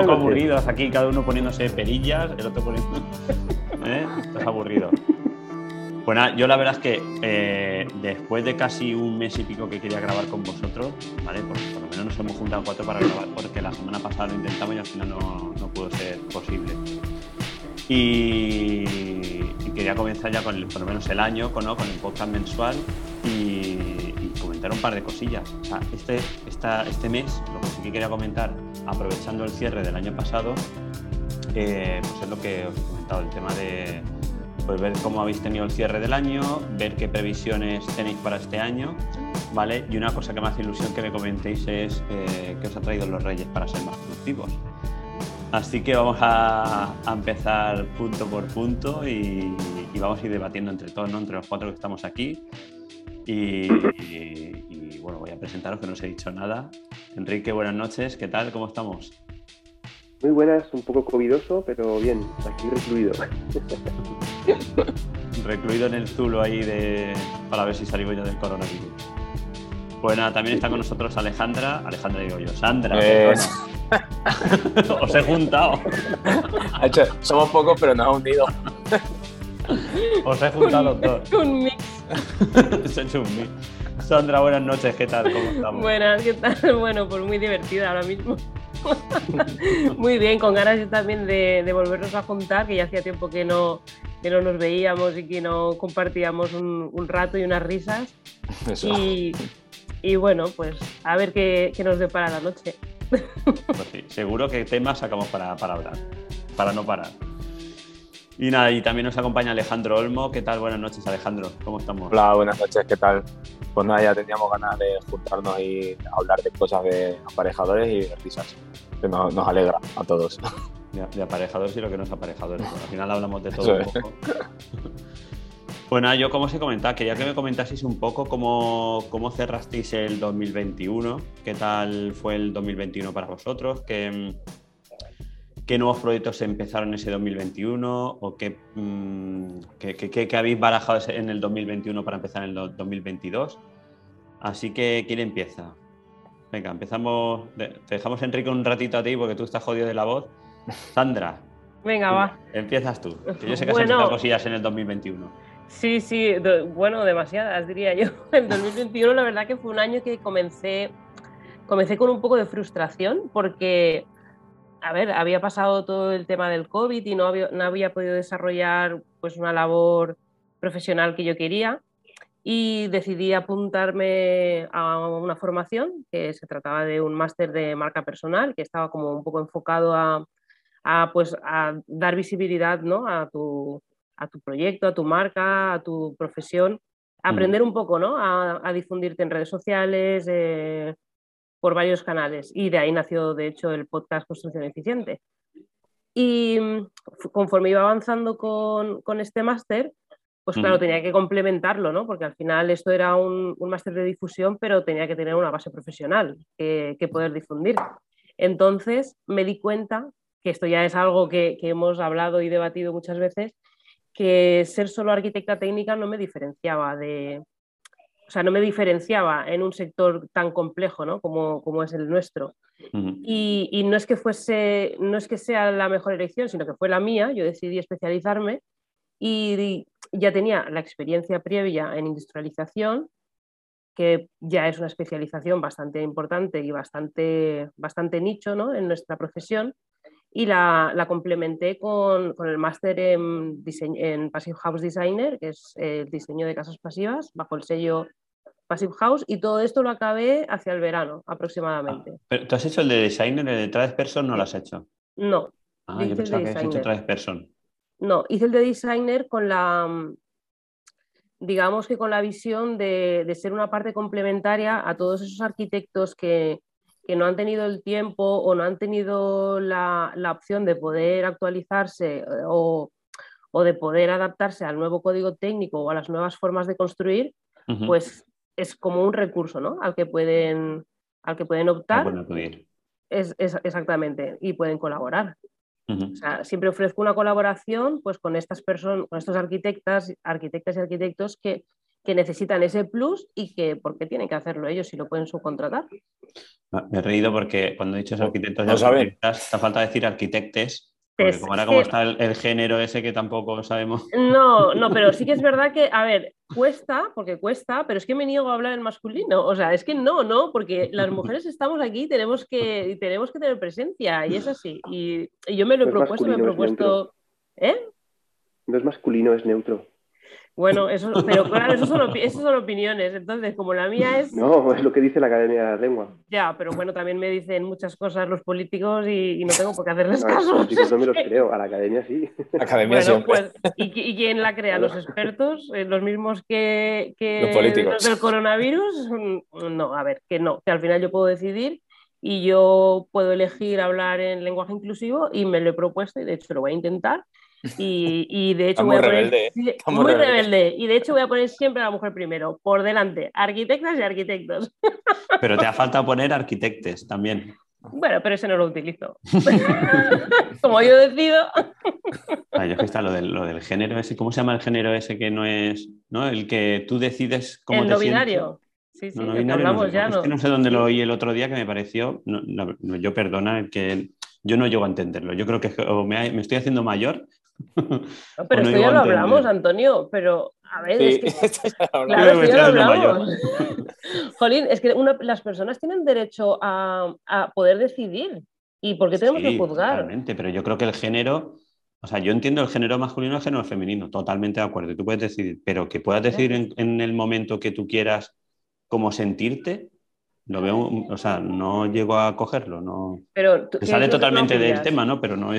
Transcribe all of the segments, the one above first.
Poco aburridos aquí, cada uno poniéndose perillas, el otro poniendo. ¿Eh? Esto es aburrido. Bueno, yo la verdad es que eh, después de casi un mes y pico que quería grabar con vosotros, ¿vale? Por, por, lo menos nos hemos juntado cuatro para grabar, porque la semana pasada lo intentamos y al final no, no pudo ser posible. Y, y, quería comenzar ya con el, por lo menos el año, con, ¿no? con el podcast mensual y, y, comentar un par de cosillas. O sea, este, esta, este mes, lo que sí que quería comentar, aprovechando el cierre del año pasado, eh, pues es lo que os he comentado, el tema de pues ver cómo habéis tenido el cierre del año, ver qué previsiones tenéis para este año, ¿vale? Y una cosa que me hace ilusión que me comentéis es eh, qué os ha traído los Reyes para ser más productivos. Así que vamos a, empezar punto por punto y, vamos a ir debatiendo entre todos, ¿no? entre los cuatro que estamos aquí. Bueno, voy a presentaros que no os he dicho nada. Enrique, buenas noches, ¿qué tal? ¿Cómo estamos? Muy buenas, un poco covidoso, pero bien, aquí recluido. recluido en el zulo ahí de... para ver si salimos ya del coronavirus. Bueno, también está con nosotros Alejandra. Alejandra digo yo, Sandra. Eh... Os he juntado. Hecho, somos pocos, pero nos ha unido. Os he juntado los dos. Un mix. Se ha hecho un mix. Sandra, buenas noches, ¿qué tal? ¿Cómo estamos? Buenas, ¿qué tal? Bueno, pues muy divertida ahora mismo. muy bien, con ganas también de, de, volvernos a juntar, que ya hacía tiempo que no, que no nos veíamos y que no compartíamos un, un rato y unas risas. Eso. Y, y, bueno, pues a ver qué, qué nos depara la noche. Pues sí, seguro que temas sacamos para, para hablar, para no parar. Y nada, y también nos acompaña Alejandro Olmo. ¿Qué tal? Buenas noches, Alejandro. ¿Cómo estamos? Hola, buenas noches, ¿qué tal? Pues nada, ya teníamos ganas de juntarnos y hablar de cosas de aparejadores y de risas, que nos, nos alegra a todos. De, de, aparejadores y lo que no es aparejadores. Bueno, al final hablamos de todo un poco. Bueno, yo como os he comentado, quería que me comentaseis un poco cómo, cómo cerrasteis el 2021, qué tal fue el 2021 para vosotros, qué, qué nuevos proyectos empezaron ese 2021 o qué, mmm, qué, qué, qué, habéis barajado en el 2021 para empezar en el 2022. Así que, ¿quién empieza? Venga, empezamos. Te dejamos, Enrique, un ratito a ti porque tú estás jodido de la voz. Sandra. Venga, va. Empiezas tú. Que yo sé que has bueno, empezado cosillas en el 2021. Sí, sí, bueno, demasiadas, diría yo. El 2021, la verdad que fue un año que comencé, comencé con un poco de frustración porque a ver, había pasado todo el tema del COVID y no había, no había podido desarrollar pues, una labor profesional que yo quería y decidí apuntarme a una formación que se trataba de un máster de marca personal que estaba como un poco enfocado a, a, pues, a dar visibilidad ¿no? a, tu, a tu proyecto, a tu marca, a tu profesión, aprender un poco ¿no? a, a difundirte en redes sociales, eh, por varios canales y de ahí nació de hecho el podcast Construcción Eficiente. Y conforme iba avanzando con, con este máster, pues claro, tenía que complementarlo, ¿no? Porque al final esto era un, un máster de difusión, pero tenía que tener una base profesional que, que, poder difundir. Entonces me di cuenta, que esto ya es algo que, que hemos hablado y debatido muchas veces, que ser solo arquitecta técnica no me diferenciaba de, o sea, no me diferenciaba en un sector tan complejo ¿no? como, como es el nuestro. Uh -huh. y, y, no, es que fuese, no es que sea la mejor elección, sino que fue la mía, yo decidí especializarme y ya tenía la experiencia previa en industrialización, que ya es una especialización bastante importante y bastante, bastante nicho ¿no? en nuestra profesión, y la, la complementé con, con, el máster en, en Passive House Designer, que es el diseño de casas pasivas, bajo el sello Passive House, y todo esto lo acabé hacia el verano aproximadamente. Ah, ¿Pero tú has hecho el de designer, el de Travis Person, no lo has hecho? No. Ah, yo pensaba que has hecho Travis Person. No, hice el de designer con la, digamos que con la visión de, de ser una parte complementaria a todos esos arquitectos que, que no han tenido el tiempo o no han tenido la, la opción de poder actualizarse o, o, de poder adaptarse al nuevo código técnico o a las nuevas formas de construir, uh -huh. pues es como un recurso ¿no? al, que pueden, al que pueden optar. Es, es, exactamente, y pueden colaborar. Uh -huh. o sea, siempre ofrezco una colaboración pues, con estas personas, con estos arquitectas, arquitectas y arquitectos que, que necesitan ese plus y que por qué tienen que hacerlo ellos si lo pueden subcontratar. Ah, Me he reído porque cuando he dicho arquitectos y No saben. arquitectas, te falta decir arquitectes, porque como ahora como está el, el género ese que tampoco sabemos. No, no, pero sí que es verdad que, a ver, cuesta, porque cuesta, pero es que me niego a hablar en masculino. O sea, es que no, no, porque las mujeres estamos aquí y tenemos que, y tenemos que tener presencia, y es así. Y, y yo me lo he propuesto, me he propuesto. ¿Eh? No es masculino, es neutro. Bueno, eso, pero claro, eso son, eso son opiniones. Entonces, como la mía es. No, es lo que dice la Academia de la Lengua. Ya, pero bueno, también me dicen muchas cosas los políticos y, y no tengo por qué hacerles No, caso. los chicos no me los creo, a la Academia sí. Academia Bueno, pues, ¿y, y quién la crea? ¿Los expertos? Eh, ¿Los mismos que, que Los políticos. los del coronavirus? Mm, No, a ver, que no, que al final yo puedo decidir y yo puedo elegir hablar en lenguaje inclusivo y me lo he propuesto y de hecho lo voy a intentar. Y, y de hecho Está voy muy a poner rebelde, ¿eh? muy muy rebelde. rebelde. Y de hecho voy a poner siempre a la mujer primero, por delante, arquitectas y arquitectos. Pero te ha faltado poner arquitectes también. Bueno, pero ese no lo utilizo. Como yo decido. Ah, yo es que está lo del, lo del género ese. ¿Cómo se llama el género ese que no es, ¿no? El que tú decides cómo el te no sientes? binario. Sí, sí, No, no binario, no hablamos sé. ya, Es ¿no? que no sé dónde lo oí el otro día que me pareció. no, no, no, yo perdona, el que yo no llego a entenderlo. Yo creo que o me, ha- me estoy haciendo mayor. No, pero no esto ya lo hablamos, Antonio, pero a ver, es Sí, que lo hablamos. Claro, esto ya lo hablamos. Jolín, es que una- las personas tienen derecho a, a poder decidir. ¿Y por qué tenemos que juzgar? Totalmente, pero yo creo que el género, o sea, yo entiendo el género masculino y el género femenino, totalmente de acuerdo. y Tú puedes decidir, pero que puedas decidir en, en el momento que tú quieras cómo sentirte, lo veo, o sea, no llego a cogerlo, no. Pero, ¿tú- Que sale es que totalmente del tema, ¿no? Pero no.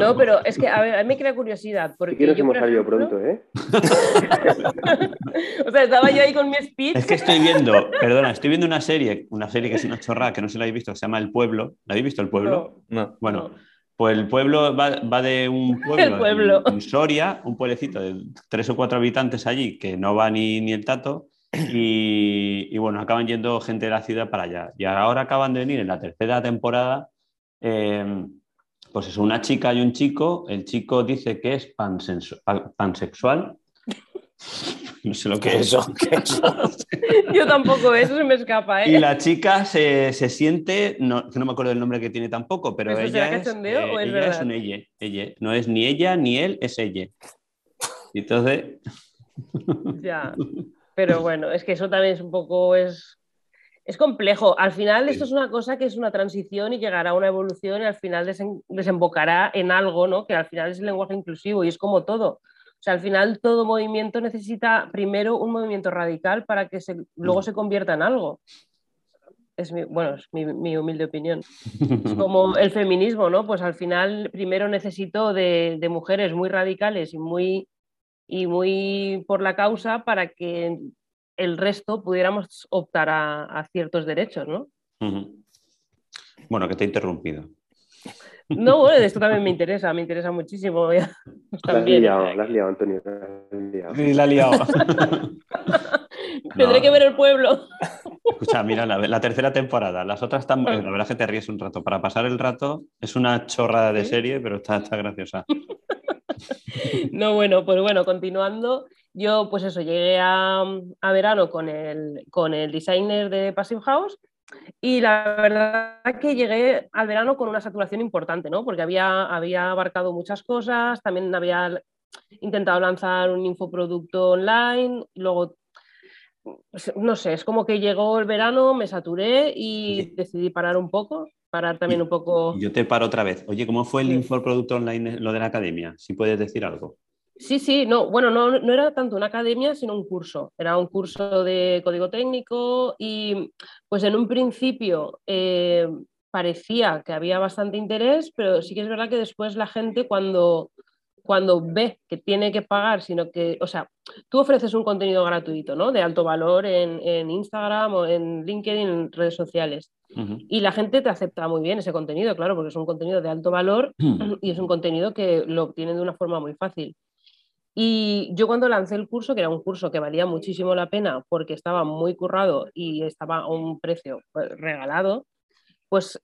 No, pero es que, a ver, a mí me crea curiosidad. Porque Sí que hemos salido ejemplo- pronto, ¿eh? o sea, estaba yo ahí con mi speech. Es que estoy viendo, perdona, estoy viendo una serie, una serie que es una chorrada, que no sé si la habéis visto, que se llama El Pueblo. ¿La habéis visto, El Pueblo? No. Bueno, No. pues el pueblo va, va de un pueblo, pueblo. En, en Soria, un pueblecito de tres o cuatro habitantes allí, que no va ni, ni el tato, y, y bueno, acaban yendo gente de la ciudad para allá. Y ahora acaban de venir en la tercera temporada, eh, pues es una chica y un chico, el chico dice que es pansexual. No sé lo que ¿Qué es es eso? ¿Qué es eso? Yo tampoco, eso se me escapa, ¿eh? Y la chica se, se siente, no, que no me acuerdo el nombre que tiene tampoco, pero ¿Eso ella, es, cachondeo o es ella es un ella, ella. No es ni ella ni él, es ella. Y Entonces, Ya. Pero bueno, es que eso también es un poco es, es complejo. Al final esto es una cosa que es una transición y llegará a una evolución y al final desen- desembocará en algo, ¿no? Que al final es el lenguaje inclusivo y es como todo. O sea, al final todo movimiento necesita primero un movimiento radical para que se, luego se convierta en algo. Es mi, bueno, es mi, mi humilde opinión. Es como el feminismo, ¿no? Pues al final primero necesito de, de mujeres muy radicales y muy, y muy por la causa para que el resto pudiéramos optar a, a ciertos derechos, ¿no? Bueno, que te he interrumpido. No, bueno, esto también me interesa, me interesa muchísimo. ya. La has También. liado, la has liado, Antonio. la has liado. la he liado. Tendré No. que ver el pueblo. Escucha, mira, la, la tercera temporada, las otras están, eh, la verdad es que te ríes un rato. Para pasar el rato es una chorrada de ¿Sí? serie, pero está, está graciosa. No, bueno, pues bueno, continuando, yo pues eso, llegué a, a verano con el, con el designer de Passive House y la verdad que llegué al verano con una saturación importante, ¿no? Porque había, había abarcado muchas cosas, también había intentado lanzar un infoproducto online, luego, no sé, es como que llegó el verano, me saturé y decidí parar un poco, parar también un poco... Yo te paro otra vez. Oye, ¿cómo fue el Sí. infoproducto online, lo de la academia? Si puedes decir algo. Sí, sí, no, bueno, no, no era tanto una academia, sino un curso. Era un curso de código técnico y pues en un principio eh, parecía que había bastante interés, pero sí que es verdad que después la gente cuando, cuando ve que tiene que pagar, sino que, o sea, tú ofreces un contenido gratuito, ¿no? De alto valor en, en Instagram o en LinkedIn, en redes sociales. Y la gente te acepta muy bien ese contenido, claro, porque es un contenido de alto valor y es un contenido que lo obtienen de una forma muy fácil. Y yo cuando lancé el curso, que era un curso que valía muchísimo la pena porque estaba muy currado y estaba a un precio pues, regalado, pues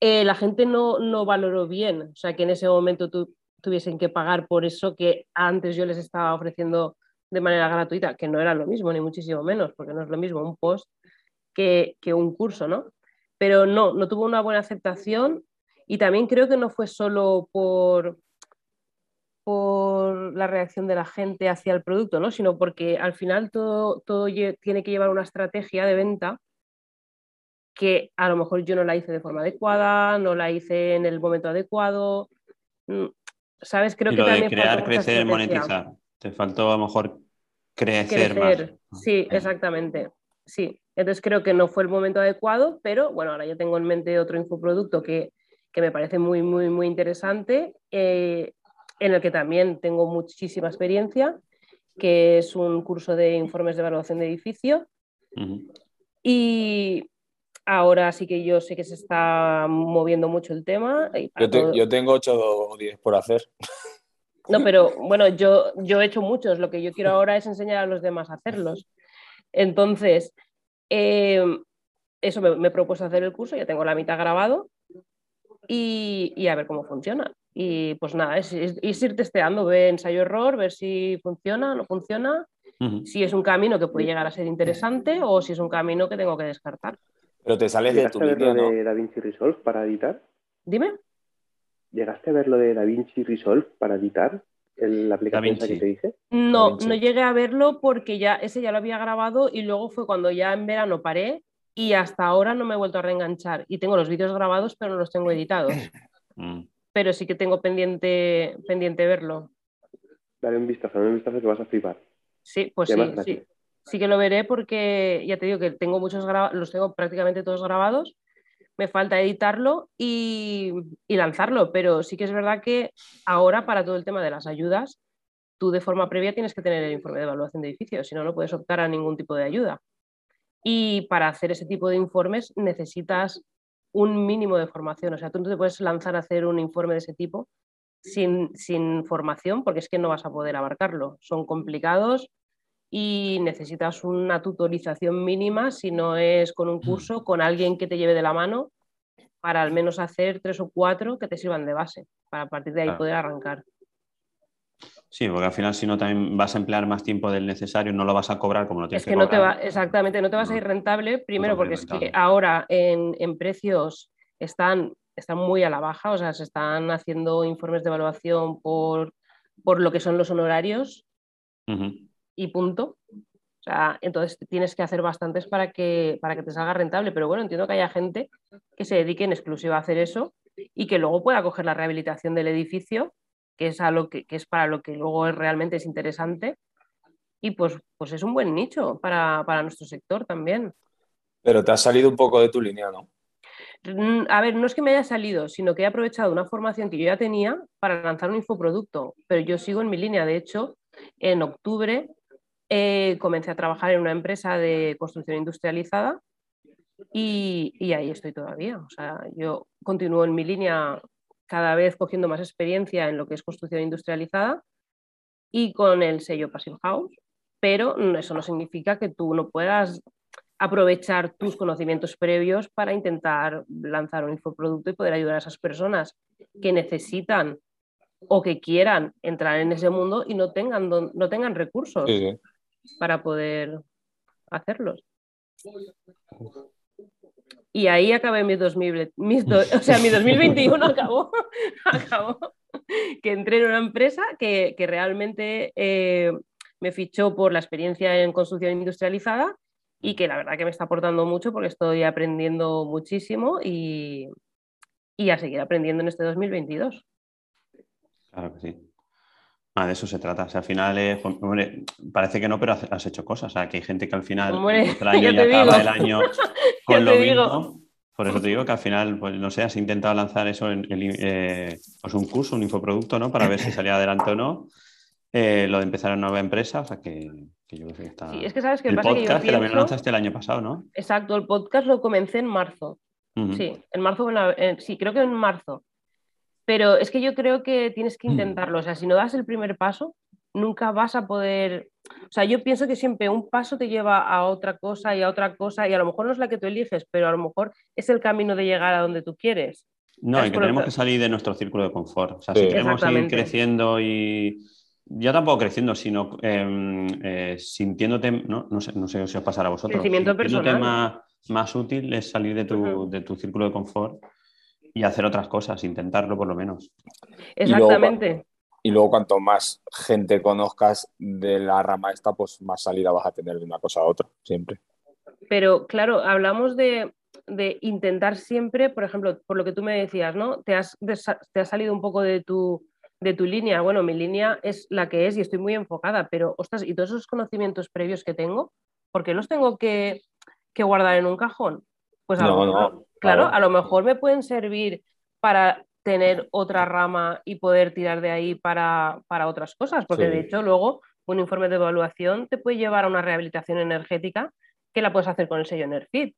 eh, la gente no, no valoró bien, o sea, que en ese momento tu- tuviesen que pagar por eso que antes yo les estaba ofreciendo de manera gratuita, que no era lo mismo, ni muchísimo menos, porque no es lo mismo un post que, que un curso, ¿no? Pero no, no tuvo una buena aceptación y también creo que no fue solo por, por la reacción de la gente hacia el producto, ¿no? sino porque al final todo, todo tiene que llevar una estrategia de venta que a lo mejor yo no la hice de forma adecuada, no la hice en el momento adecuado. Mm, ¿Sabes? Creo que también crear, crecer, monetizar. Te faltó a lo mejor crecer, crecer. más. Sí, exactamente. Sí. Entonces creo que no fue el momento adecuado, pero bueno, ahora ya tengo en mente otro infoproducto que, que me parece muy, muy, muy interesante, eh, en el que también tengo muchísima experiencia, que es un curso de informes de evaluación de edificio. Y ahora sí que yo sé que se está moviendo mucho el tema. Yo, tengo 8 o 10 por hacer. No, pero bueno, yo, yo he hecho muchos. Lo que yo quiero ahora es enseñar a los demás a hacerlos. Entonces, eh, eso me, me propuesto hacer el curso, ya tengo la mitad grabado y, a ver cómo funciona. Y pues nada, es, ir testeando, ver ensayo-error, ver si funciona, no funciona, si es un camino que puede llegar a ser interesante o si es un camino que tengo que descartar. Pero te sales de tu ver lo de DaVinci Resolve para editar? Dime. ¿Llegaste a ver lo de DaVinci Resolve para editar? La aplicación que te dije? No, no llegué a verlo porque ya ese ya lo había grabado y luego fue cuando ya en verano paré y hasta ahora no me he vuelto a reenganchar. Y tengo los vídeos grabados, pero no los tengo editados. Mm. Pero sí que tengo pendiente, pendiente verlo. Dale un vistazo, dale un vistazo que vas a flipar. Sí, pues sí, sí. Sí que lo veré porque ya te digo que tengo muchos grabados, los tengo prácticamente todos grabados. Me falta editarlo y, lanzarlo, pero sí que es verdad que ahora para todo el tema de las ayudas, tú de forma previa tienes que tener el informe de evaluación de edificios, si no, no puedes optar a ningún tipo de ayuda. Y para hacer ese tipo de informes necesitas un mínimo de formación. O sea, tú no te puedes lanzar a hacer un informe de ese tipo sin, sin formación porque es que no vas a poder abarcarlo. Son complicados y necesitas una tutorización mínima, si no es con un mm. curso, con alguien que te lleve de la mano para al menos hacer tres o cuatro que te sirvan de base, para a partir de ahí poder arrancar. Sí, porque al final si no también vas a emplear más tiempo del necesario, no lo vas a cobrar como lo tienes es que, no te va, exactamente, no te vas a ir rentable, primero porque es que ahora en, precios están, están muy a la baja, o sea, se están haciendo informes de evaluación por, por lo que son los honorarios y punto. O sea, entonces tienes que hacer bastantes para que, para que te salga rentable, pero bueno, entiendo que haya gente que se dedique en exclusiva a hacer eso y que luego pueda coger la rehabilitación del edificio que es, a lo que, es para lo que luego realmente es interesante. Y pues, pues es un buen nicho para, nuestro sector también. Pero te has salido un poco de tu línea, ¿no? Mm, a ver, no es que me haya salido, sino que he aprovechado una formación que yo ya tenía para lanzar un infoproducto, pero yo sigo en mi línea. De hecho, en octubre eh, comencé a trabajar en una empresa de construcción industrializada y, y, ahí estoy todavía. O sea, yo continúo en mi línea cada vez cogiendo más experiencia en lo que es construcción industrializada y con el sello Passive House, pero eso no significa que tú no puedas aprovechar tus conocimientos previos para intentar lanzar un infoproducto y poder ayudar a esas personas que necesitan o que quieran entrar en ese mundo y no tengan, no tengan recursos para poder hacerlos. Y ahí acabé mi, 2000, o sea, mi 2021 acabó, acabó que entré en una empresa que, que realmente eh, me fichó por la experiencia en construcción industrializada y que la verdad que me está aportando mucho porque estoy aprendiendo muchísimo y, y a seguir aprendiendo en este 2022. Claro que sí. Ah, de eso se trata. O sea, al final, parece que no, pero has, hecho cosas. O sea, que hay gente que al final, el año acaba el año con lo mismo. Por eso te digo que al final, pues no sé, has intentado lanzar eso en eh, pues un curso, un infoproducto, ¿no? Para ver si salía adelante o no. Eh, lo de empezar una nueva empresa, o sea que, yo creo que está. Sí, es que sabes que el pasa podcast que, también lo lanzaste el año pasado, ¿no? Exacto, el podcast lo comencé en marzo. Sí, en marzo, sí, creo que en marzo. Pero es que yo creo que tienes que intentarlo. O sea, si no das el primer paso, nunca vas a poder. O sea, yo pienso que siempre un paso te lleva a otra cosa y a otra cosa, y a lo mejor no es la que tú eliges, pero a lo mejor es el camino de llegar a donde tú quieres. No, y que tenemos que salir de nuestro círculo de confort. O sea, si queremos seguir creciendo y, ya tampoco creciendo, sino em, eh, sintiéndote, ¿no? No, sé, no sé si os pasará a vosotros. Crecimiento personal. Más, más útil es salir de tu, de tu círculo de confort y hacer otras cosas, intentarlo por lo menos. Exactamente. Y luego, cuanto más gente conozcas de la rama esta, pues más salida vas a tener de una cosa a otra, siempre. Pero claro, hablamos de, intentar siempre, por ejemplo, por lo que tú me decías, ¿no? Te has, te has salido un poco de tu, de tu línea. Bueno, mi línea es la que es y estoy muy enfocada, pero, ostras, ¿y todos esos conocimientos previos que tengo, por qué los tengo que, guardar en un cajón? Pues a lo mejor, claro, a lo mejor me pueden servir para tener otra rama y poder tirar de ahí para, otras cosas, porque de hecho luego un informe de evaluación te puede llevar a una rehabilitación energética que la puedes hacer con el sello Enerfit.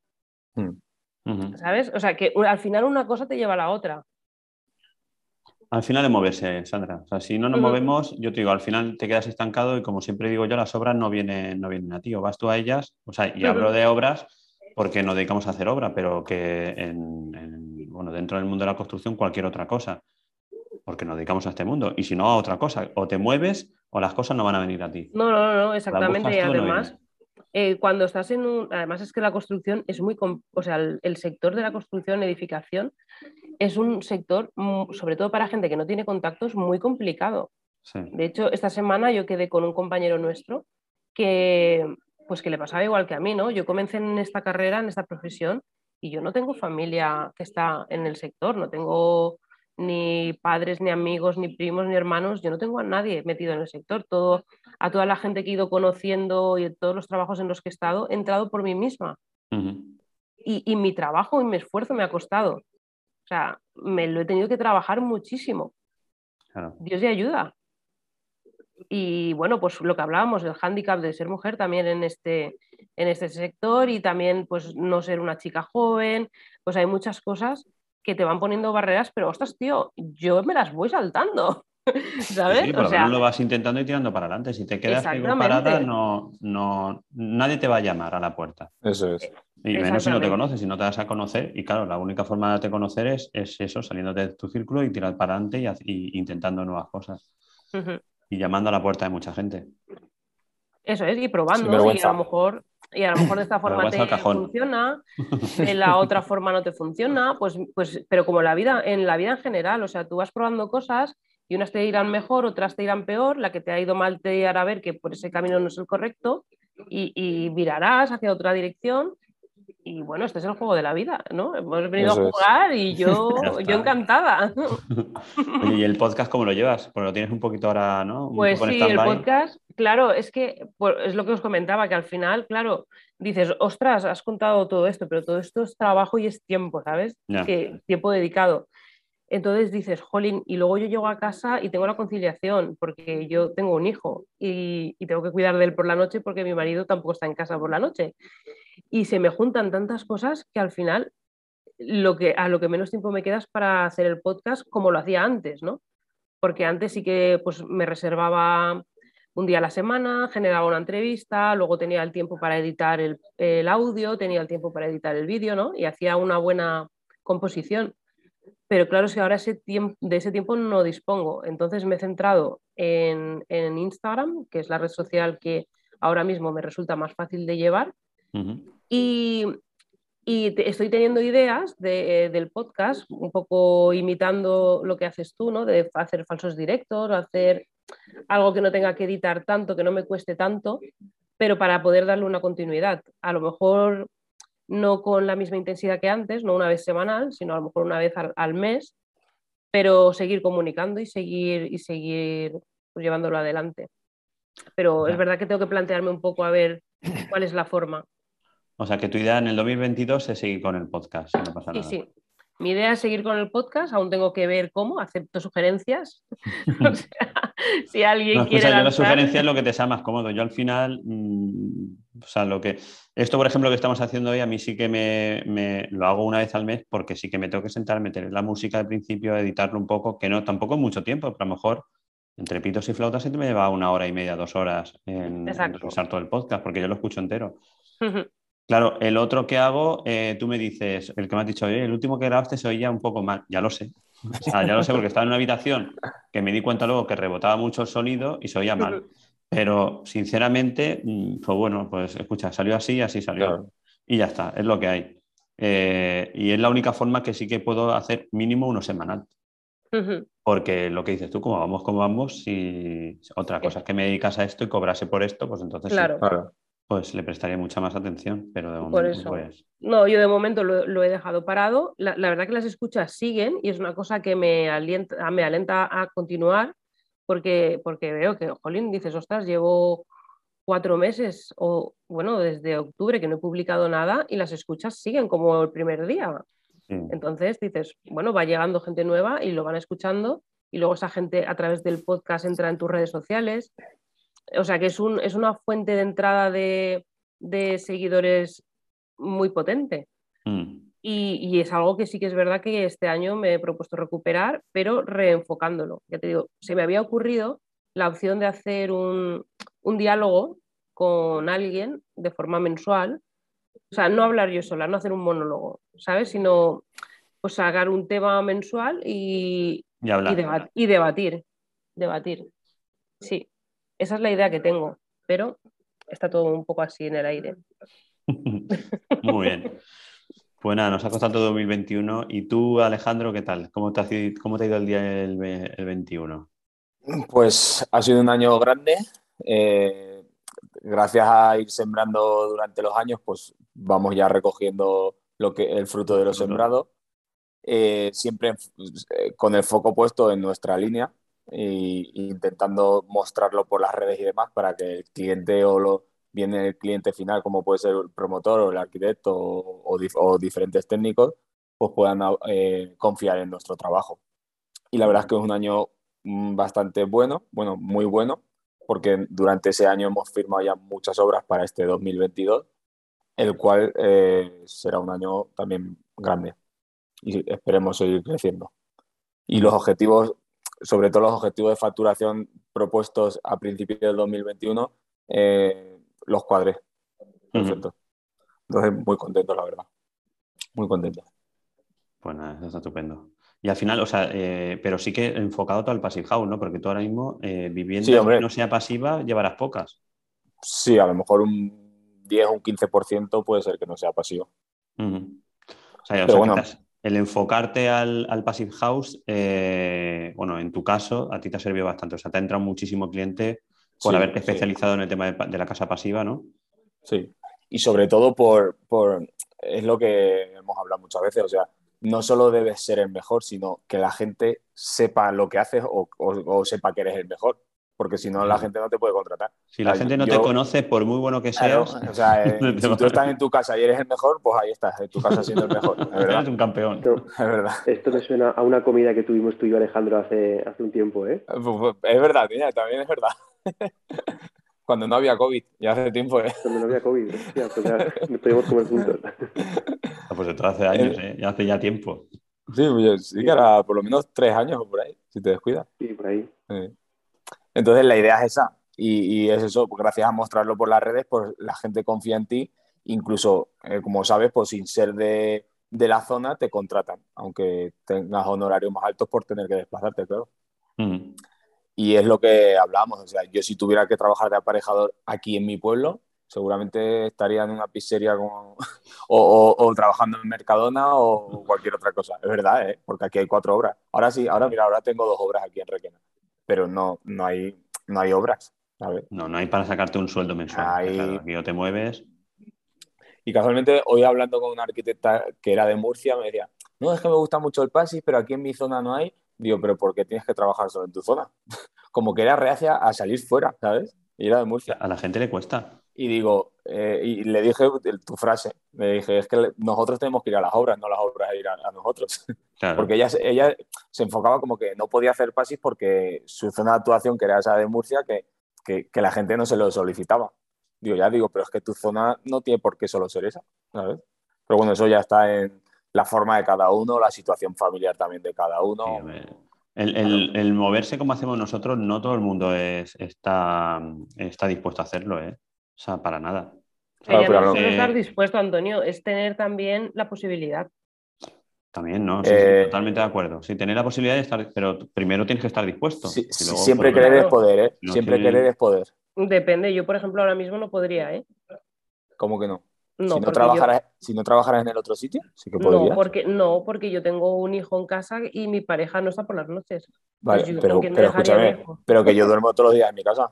Hmm. ¿Sabes? O sea, que al final una cosa te lleva a la otra. Al final de moverse, Sandra. O sea, si no nos movemos, yo te digo, al final te quedas estancado y como siempre digo yo, las obras no vienen, no vienen a ti, o vas tú a ellas, o sea, y hablo de obras porque nos dedicamos a hacer obra, pero que en, bueno, dentro del mundo de la construcción cualquier otra cosa, porque nos dedicamos a este mundo, y si no a otra cosa, o te mueves o las cosas no van a venir a ti. No, no, no, exactamente, y además... Eh, cuando estás en un. Además, es que la construcción es muy. O sea, el, sector de la construcción, edificación, es un sector, sobre todo para gente que no tiene contactos, muy complicado. De hecho, esta semana yo quedé con un compañero nuestro que, pues que le pasaba igual que a mí, ¿no? Yo comencé en esta carrera, en esta profesión, y yo no tengo familia que está en el sector, no tengo ni padres, ni amigos, ni primos, ni hermanos, yo no tengo a nadie metido en el sector. Todo, a toda la gente que he ido conociendo y todos los trabajos en los que he estado, he entrado por mí misma. y, mi trabajo y mi esfuerzo me ha costado. O sea, me lo he tenido que trabajar muchísimo. Dios de ayuda. Y bueno, pues lo que hablábamos, el hándicap de ser mujer también en este, en este sector y también pues no ser una chica joven, pues hay muchas cosas que te van poniendo barreras, pero ostras, tío, yo me las voy saltando. ¿Sabes? Sí, por lo menos lo vas intentando y tirando para adelante. Si te quedas parada, no, no, nadie te va a llamar a la puerta. Eso es. Y menos si no te conoces, si no te vas a conocer. Y claro, la única forma de conocer es, es eso, saliendo de tu círculo y tirar para adelante y, intentando nuevas cosas y llamando a la puerta de mucha gente. Eso es, y probando, y a lo mejor, y a lo mejor de esta forma te funciona, en la otra forma no te funciona, pues, pues, pero como la vida, en la vida en general, o sea, tú vas probando cosas y unas te irán mejor, otras te irán peor, la que te ha ido mal te hará ver que por ese camino no es el correcto y, y virarás hacia otra dirección y bueno, este es el juego de la vida, ¿no? Hemos venido a jugar y yo, yo encantada. ¿y el podcast cómo lo llevas? Porque lo tienes un poquito ahora, ¿no? pues sí, el podcast, claro, es que pues, es lo que os comentaba, que al final, claro, dices, ostras, has contado todo esto, pero todo esto es trabajo y es tiempo, ¿sabes? Que tiempo dedicado. Entonces dices, jolín, y luego yo llego a casa y tengo la conciliación, porque yo tengo un hijo y, tengo que cuidar de él por la noche porque mi marido tampoco está en casa por la noche y se me juntan tantas cosas que al final lo que, a lo que menos tiempo me quedas para hacer el podcast como lo hacía antes, ¿no? Porque antes sí que pues, me reservaba un día a la semana, generaba una entrevista, luego tenía el tiempo para editar el, el audio, tenía el tiempo para editar el vídeo, ¿no? Y hacía una buena composición. Pero claro, que ahora ese tiempo, de ese tiempo no dispongo. Entonces me he centrado en, en Instagram, que es la red social que ahora mismo me resulta más fácil de llevar y, estoy teniendo ideas del podcast, un poco imitando lo que haces tú, ¿no? De hacer falsos directos, hacer algo que no tenga que editar tanto, que no me cueste tanto, pero para poder darle una continuidad. A lo mejor no con la misma intensidad que antes, no una vez semanal, sino a lo mejor una vez al, mes, pero seguir comunicando y seguir, y seguir pues, llevándolo adelante. Pero es verdad que tengo que plantearme un poco a ver cuál es la forma. O sea, que tu idea en el 2022 es seguir con el podcast, no pasa nada. Sí, sí. Mi idea es seguir con el podcast, aún tengo que ver cómo, acepto sugerencias. o sea, si alguien no, quiere. Lanzar... la sugerencia es lo que te sea más cómodo. Yo al final, mm, o sea, lo que. Esto, por ejemplo, que estamos haciendo hoy, a mí sí que me, lo hago una vez al mes porque sí que me tengo que sentar, meter la música al principio, editarlo un poco, que no, tampoco mucho tiempo, pero a lo mejor entre pitos y flautas siempre me lleva una hora y media, dos horas en, en todo el podcast, porque yo lo escucho entero. Claro, el otro que hago, eh, tú me dices, el que me has dicho, el último que grabaste se oía un poco mal, ya lo sé. O sea, ya lo sé porque estaba en una habitación que me di cuenta luego que rebotaba mucho el sonido y se oía mal. Pero sinceramente, mm, pues bueno, pues escucha, salió así, así salió. Y ya está, es lo que hay. Eh, y es la única forma que sí que puedo hacer mínimo uno semanal. Porque lo que dices tú, como vamos, como vamos, si otra cosa es que me dedicas a esto y cobrase por esto, pues entonces claro. Pues le prestaría mucha más atención, pero de momento pues... No, yo de momento lo, he dejado parado. La, verdad que las escuchas siguen y es una cosa que me alienta, me alenta a continuar porque, porque veo que, jolín, dices, ostras, llevo cuatro meses o, bueno, desde octubre que no he publicado nada y las escuchas siguen como el primer día. Entonces dices, bueno, va llegando gente nueva y lo van escuchando y luego esa gente a través del podcast entra en tus redes sociales. O sea que es, un, es una fuente de entrada de, seguidores muy potente. Mm. Y, es algo que sí que es verdad que este año me he propuesto recuperar, pero reenfocándolo. Ya te digo, se me había ocurrido la opción de hacer un, un diálogo con alguien de forma mensual o sea, no hablar yo sola, no hacer un monólogo, ¿sabes? Sino pues sacar un tema mensual y, y, y, debatir. Debatir. Sí, esa es la idea que tengo, pero está todo un poco así en el aire. Muy bien. Pues nada, nos ha costado todo 2021. ¿Y tú, Alejandro, qué tal? ¿Cómo te ha, cómo te ha ido el día el, 21? Pues ha sido un año grande. Eh, gracias a ir sembrando durante los años, pues vamos ya recogiendo lo que, el fruto de lo sembrado, eh, siempre eh, con el foco puesto en nuestra línea e, intentando mostrarlo por las redes y demás para que el cliente o lo viene el cliente final, como puede ser el promotor o el arquitecto o, diferentes técnicos, pues puedan eh, confiar en nuestro trabajo. Y la verdad es que es un año mm, bastante bueno, bueno, muy bueno, porque durante ese año hemos firmado ya muchas obras para este 2022 el cual eh, será un año también grande y esperemos seguir creciendo. Y los objetivos, sobre todo los objetivos de facturación propuestos a principios del 2021, eh, los cuadré. Perfecto. Entonces, muy contento, la verdad. Muy contento. Pues nada, eso está estupendo. Y al final, o sea, eh, pero sí que enfocado todo al passive house, ¿no? Porque tú ahora mismo, viviendo que no sea pasiva, llevarás pocas. Sí, a lo mejor un 10 o un 15% puede ser que no sea pasivo. O sea, o el enfocarte al, al Passive House, eh, bueno, en tu caso, a ti te ha servido bastante. O sea, te ha entrado muchísimo cliente por haberte especializado en el tema de, la casa pasiva, ¿no? Sí. Y sobre todo por, por, es lo que hemos hablado muchas veces, o sea, no solo debes ser el mejor, sino que la gente sepa lo que haces o sepa que eres el mejor porque si no la gente no te puede contratar. Si la gente no te conoce, por muy bueno que seas... o sea, eh, si tú estás en tu casa y eres el mejor, pues ahí estás, en tu casa siendo el mejor. Eres un campeón. Esto, es verdad. Esto me suena a una comida que tuvimos tú y yo, Alejandro, hace, hace un tiempo, ¿eh? Pues, pues, es verdad, también es verdad. Cuando no había COVID, ya hace tiempo, ¿eh? Cuando no había COVID, ya, pues ya nos podíamos comer juntos. Ah, pues esto hace años, ¿eh? Ya hace ya tiempo. Sí, pues, sí que era por lo menos tres años o por ahí, si te descuidas. Sí, por ahí. Sí. Entonces la idea es esa y, es eso, pues gracias a mostrarlo por las redes, pues la gente confía en ti, incluso, eh, como sabes, pues sin ser de, la zona te contratan, aunque tengas honorarios más altos por tener que desplazarte, claro. Y es lo que hablábamos, o sea, yo si tuviera que trabajar de aparejador aquí en mi pueblo, seguramente estaría en una pizzería o, trabajando en Mercadona o cualquier otra cosa. Es verdad, ¿eh? porque aquí hay cuatro obras. Ahora sí, ahora mira, ahora tengo dos obras aquí en Requena pero no, no, hay, no hay obras. No, no hay para sacarte un sueldo mensual. aquí no te mueves. Y casualmente, hoy hablando con una arquitecta que era de Murcia, me decía, no, es que me gusta mucho el PASIS, pero aquí en mi zona no hay. Digo, pero ¿por qué tienes que trabajar solo en tu zona? Como que era reacia a salir fuera, ¿sabes? Y era de Murcia. A la gente le cuesta. Y digo, eh, y le dije tu frase, le dije, es que nosotros tenemos que ir a las obras, no las obras a ir a, nosotros. porque ella, ella se enfocaba como que no podía hacer pasis porque su zona de actuación, que era esa de Murcia, que, que, la gente no se lo solicitaba. Digo, ya digo, pero es que tu zona no tiene por qué solo ser esa, ¿sabes? Pero bueno, eso ya está en la forma de cada uno, la situación familiar también de cada uno. el, el, moverse como hacemos nosotros, no todo el mundo es, está, está dispuesto a hacerlo, ¿eh? O sea, para nada. no estar dispuesto, Antonio, es tener también la posibilidad. También, ¿no? Sí, Eh, totalmente de acuerdo. Sí, tener la posibilidad de estar, pero primero tienes que estar dispuesto. Sí, Y luego, siempre pues, querer claro. es poder, ¿eh? No siempre tiene- querer es poder. Depende, yo por ejemplo ahora mismo no podría, ¿eh? ¿Cómo que no? No, si, no trabajaras, si no trabajaras en el otro sitio, sí que podrías. no, porque, no, porque yo tengo un hijo en casa y mi pareja no está por las noches. Vale, Pues yo, pero, ¿con quién me pero escúchame, pero que yo duermo todos los días en mi casa.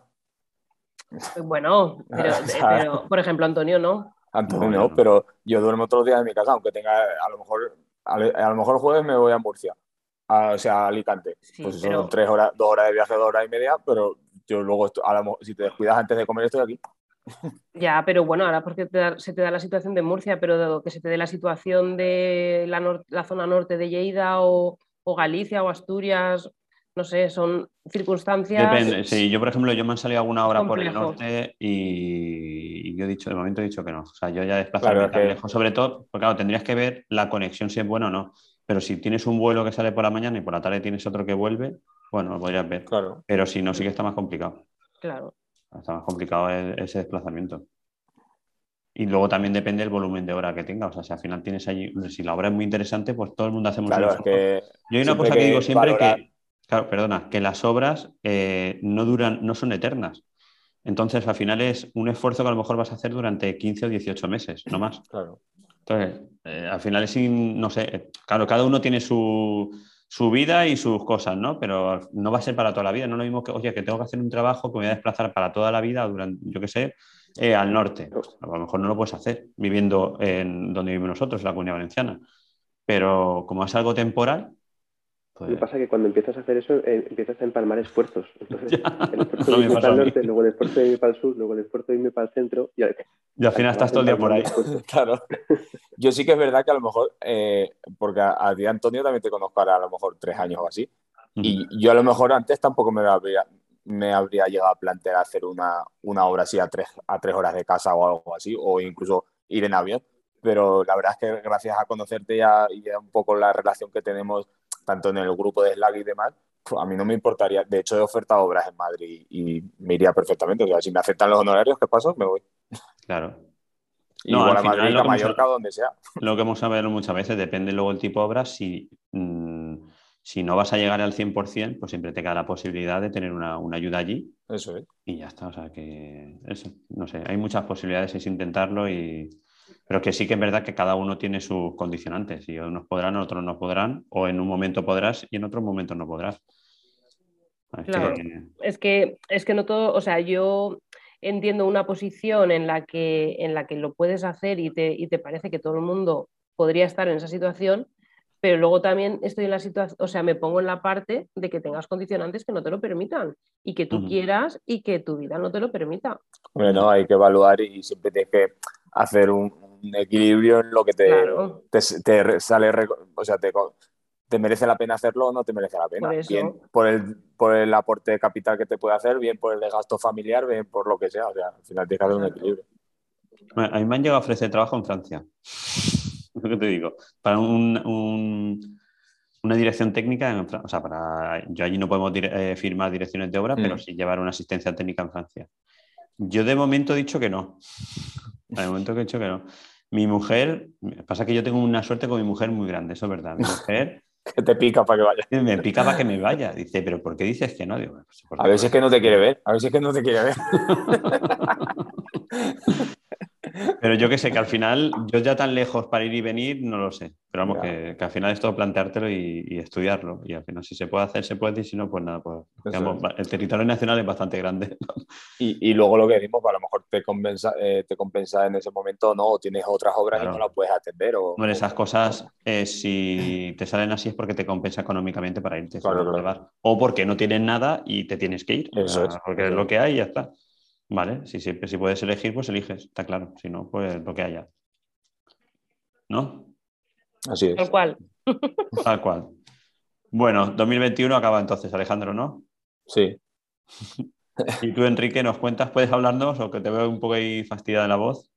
Bueno, pero, ¿Sabes? pero, por ejemplo, Antonio no. Antonio No, pero yo duermo todos los días en mi casa, aunque tenga, a lo mejor, a, a lo mejor jueves me voy a Murcia, a- o sea, a Alicante. Sí, pues pero- son tres horas, dos horas de viaje, dos horas y media, pero yo luego, a si te descuidas antes de comer, estoy aquí. Ya, pero bueno, ahora porque te da- se te da la situación de Murcia, pero dado que se te dé la situación de la, nor- la zona norte de Lleida o, o Galicia o Asturias, no sé, son circunstancias. Depende, sí, yo por ejemplo, yo me han salido alguna hora por el norte y, y yo he dicho, de momento he dicho que no. O sea, yo ya desplazarme Claro, tan que- lejos, sobre todo, porque claro, tendrías que ver la conexión si es buena o no. Pero si tienes un vuelo que sale por la mañana y por la tarde tienes otro que vuelve, bueno, lo podrías ver. Claro. Pero si no, sí que está más complicado. Claro, Está más complicado ese desplazamiento. Y luego también depende del volumen de hora que tenga. O sea, si al final tienes allí, si la obra es muy interesante, pues todo el mundo hacemos Claro, un es que Yo hay una cosa que, que digo siempre valorar- que, claro, perdona, que las obras eh, no duran, no son eternas. Entonces, al final es un esfuerzo que a lo mejor vas a hacer durante 15 o 18 meses, no más. Claro. Entonces, eh, al final es, sin- no sé, eh, claro, cada uno tiene su, su vida y sus cosas, ¿no? Pero no va a ser para toda la vida. No lo mismo que, oye, que tengo que hacer un trabajo que me voy a desplazar para toda la vida durante, yo qué sé, eh, al norte. A lo mejor no lo puedes hacer viviendo en donde vivimos nosotros, en la Comunidad Valenciana. Pero como es algo temporal, Lo que pasa es que cuando empiezas a hacer eso, eh, empiezas a empalmar esfuerzos. Entonces, el esfuerzo de me irme para el norte, luego el esfuerzo de irme para el sur, luego el esfuerzo de irme para el centro. Y al, y al final estás todo el día por ahí. Claro. Yo sí que es verdad que a lo mejor, eh, porque a, a ti, Antonio, también te conozco ahora a lo mejor tres años o así. Y yo a lo mejor antes tampoco me habría, me habría llegado a plantear hacer una, una obra así a tres, a tres horas de casa o algo así, o incluso ir en avión. Pero la verdad es que gracias a conocerte ya y a un poco la relación que tenemos tanto en el grupo de Slack y demás, pues a mí no me importaría. De hecho, he ofertado obras en Madrid y me iría perfectamente. O sea, si me aceptan los honorarios, ¿qué pasa? Me voy. Claro. Y No, igual al a Madrid, a hemos Mallorca, hablado- donde sea. Lo que hemos hablado muchas veces, depende luego el tipo de obra. Si, mm, si no vas a llegar al 100%, pues siempre te queda la posibilidad de tener una, una ayuda allí Eso es. y ya está. O sea que, eso, no sé, hay muchas posibilidades, es intentarlo y... Pero que sí que es verdad que cada uno tiene sus condicionantes y unos podrán, otros no podrán, o en un momento podrás y en otro momento no podrás. Es Claro. que- es que, es que no todo, o sea, yo entiendo una posición en la que, en la que lo puedes hacer y te, y te parece que todo el mundo podría estar en esa situación, pero luego también estoy en la situación, o sea, me pongo en la parte de que tengas condicionantes que no te lo permitan y que tú quieras y que tu vida no te lo permita. Hombre, no, hay que evaluar y siempre tienes que hacer un, un equilibrio en lo que te, Claro. te, sale, o sea, te, te merece la pena hacerlo o no te merece la pena. Por. Bien por el, por el aporte de capital que te puede hacer, bien por el de gasto familiar, bien por lo que sea. O sea, al final tienes que hacer un equilibrio. A mí me han llegado a ofrecer trabajo en Francia. Lo que te digo. Para un, un- una dirección técnica, en o sea, para, yo allí no podemos eh, firmar direcciones de obra, Mm. pero sí llevar una asistencia técnica en Francia. Yo de momento he dicho que no. De momento que he dicho que no. Mi mujer, pasa que yo tengo una suerte con mi mujer muy grande, eso es verdad. Mi mujer Que te pica para que vayas. me pica para que me vaya. Dice, pero ¿por qué dices que no? Digo, pues A si es que no te quiere ver. A si es que no te quiere ver. Pero yo que sé, que al final, yo ya tan lejos para ir y venir, no lo sé. Pero vamos, que, que al final es todo planteártelo y, y estudiarlo. Y al final, si se puede hacer, se puede, y si no, pues nada, pues digamos, el territorio nacional es bastante grande. Y, y luego lo que decimos, pues a lo mejor te compensa, eh, te compensa en ese momento no, o tienes otras obras Claro. y no las puedes atender. O, Bueno, esas cosas, eh, si te salen así es porque te compensa económicamente para irte. Claro, claro. O porque no tienes nada y te tienes que ir. O Eso sea, es. Porque es lo que hay y ya está. Vale, si, siempre si puedes elegir, pues eliges, está claro. Si no, pues lo que haya. ¿No? Así es. Tal cual. Tal cual. Bueno, 2021 acaba entonces, Alejandro, ¿no? Sí. Y tú, Enrique, nos cuentas, ¿puedes hablarnos o que te veo un poco ahí fastidiada la voz?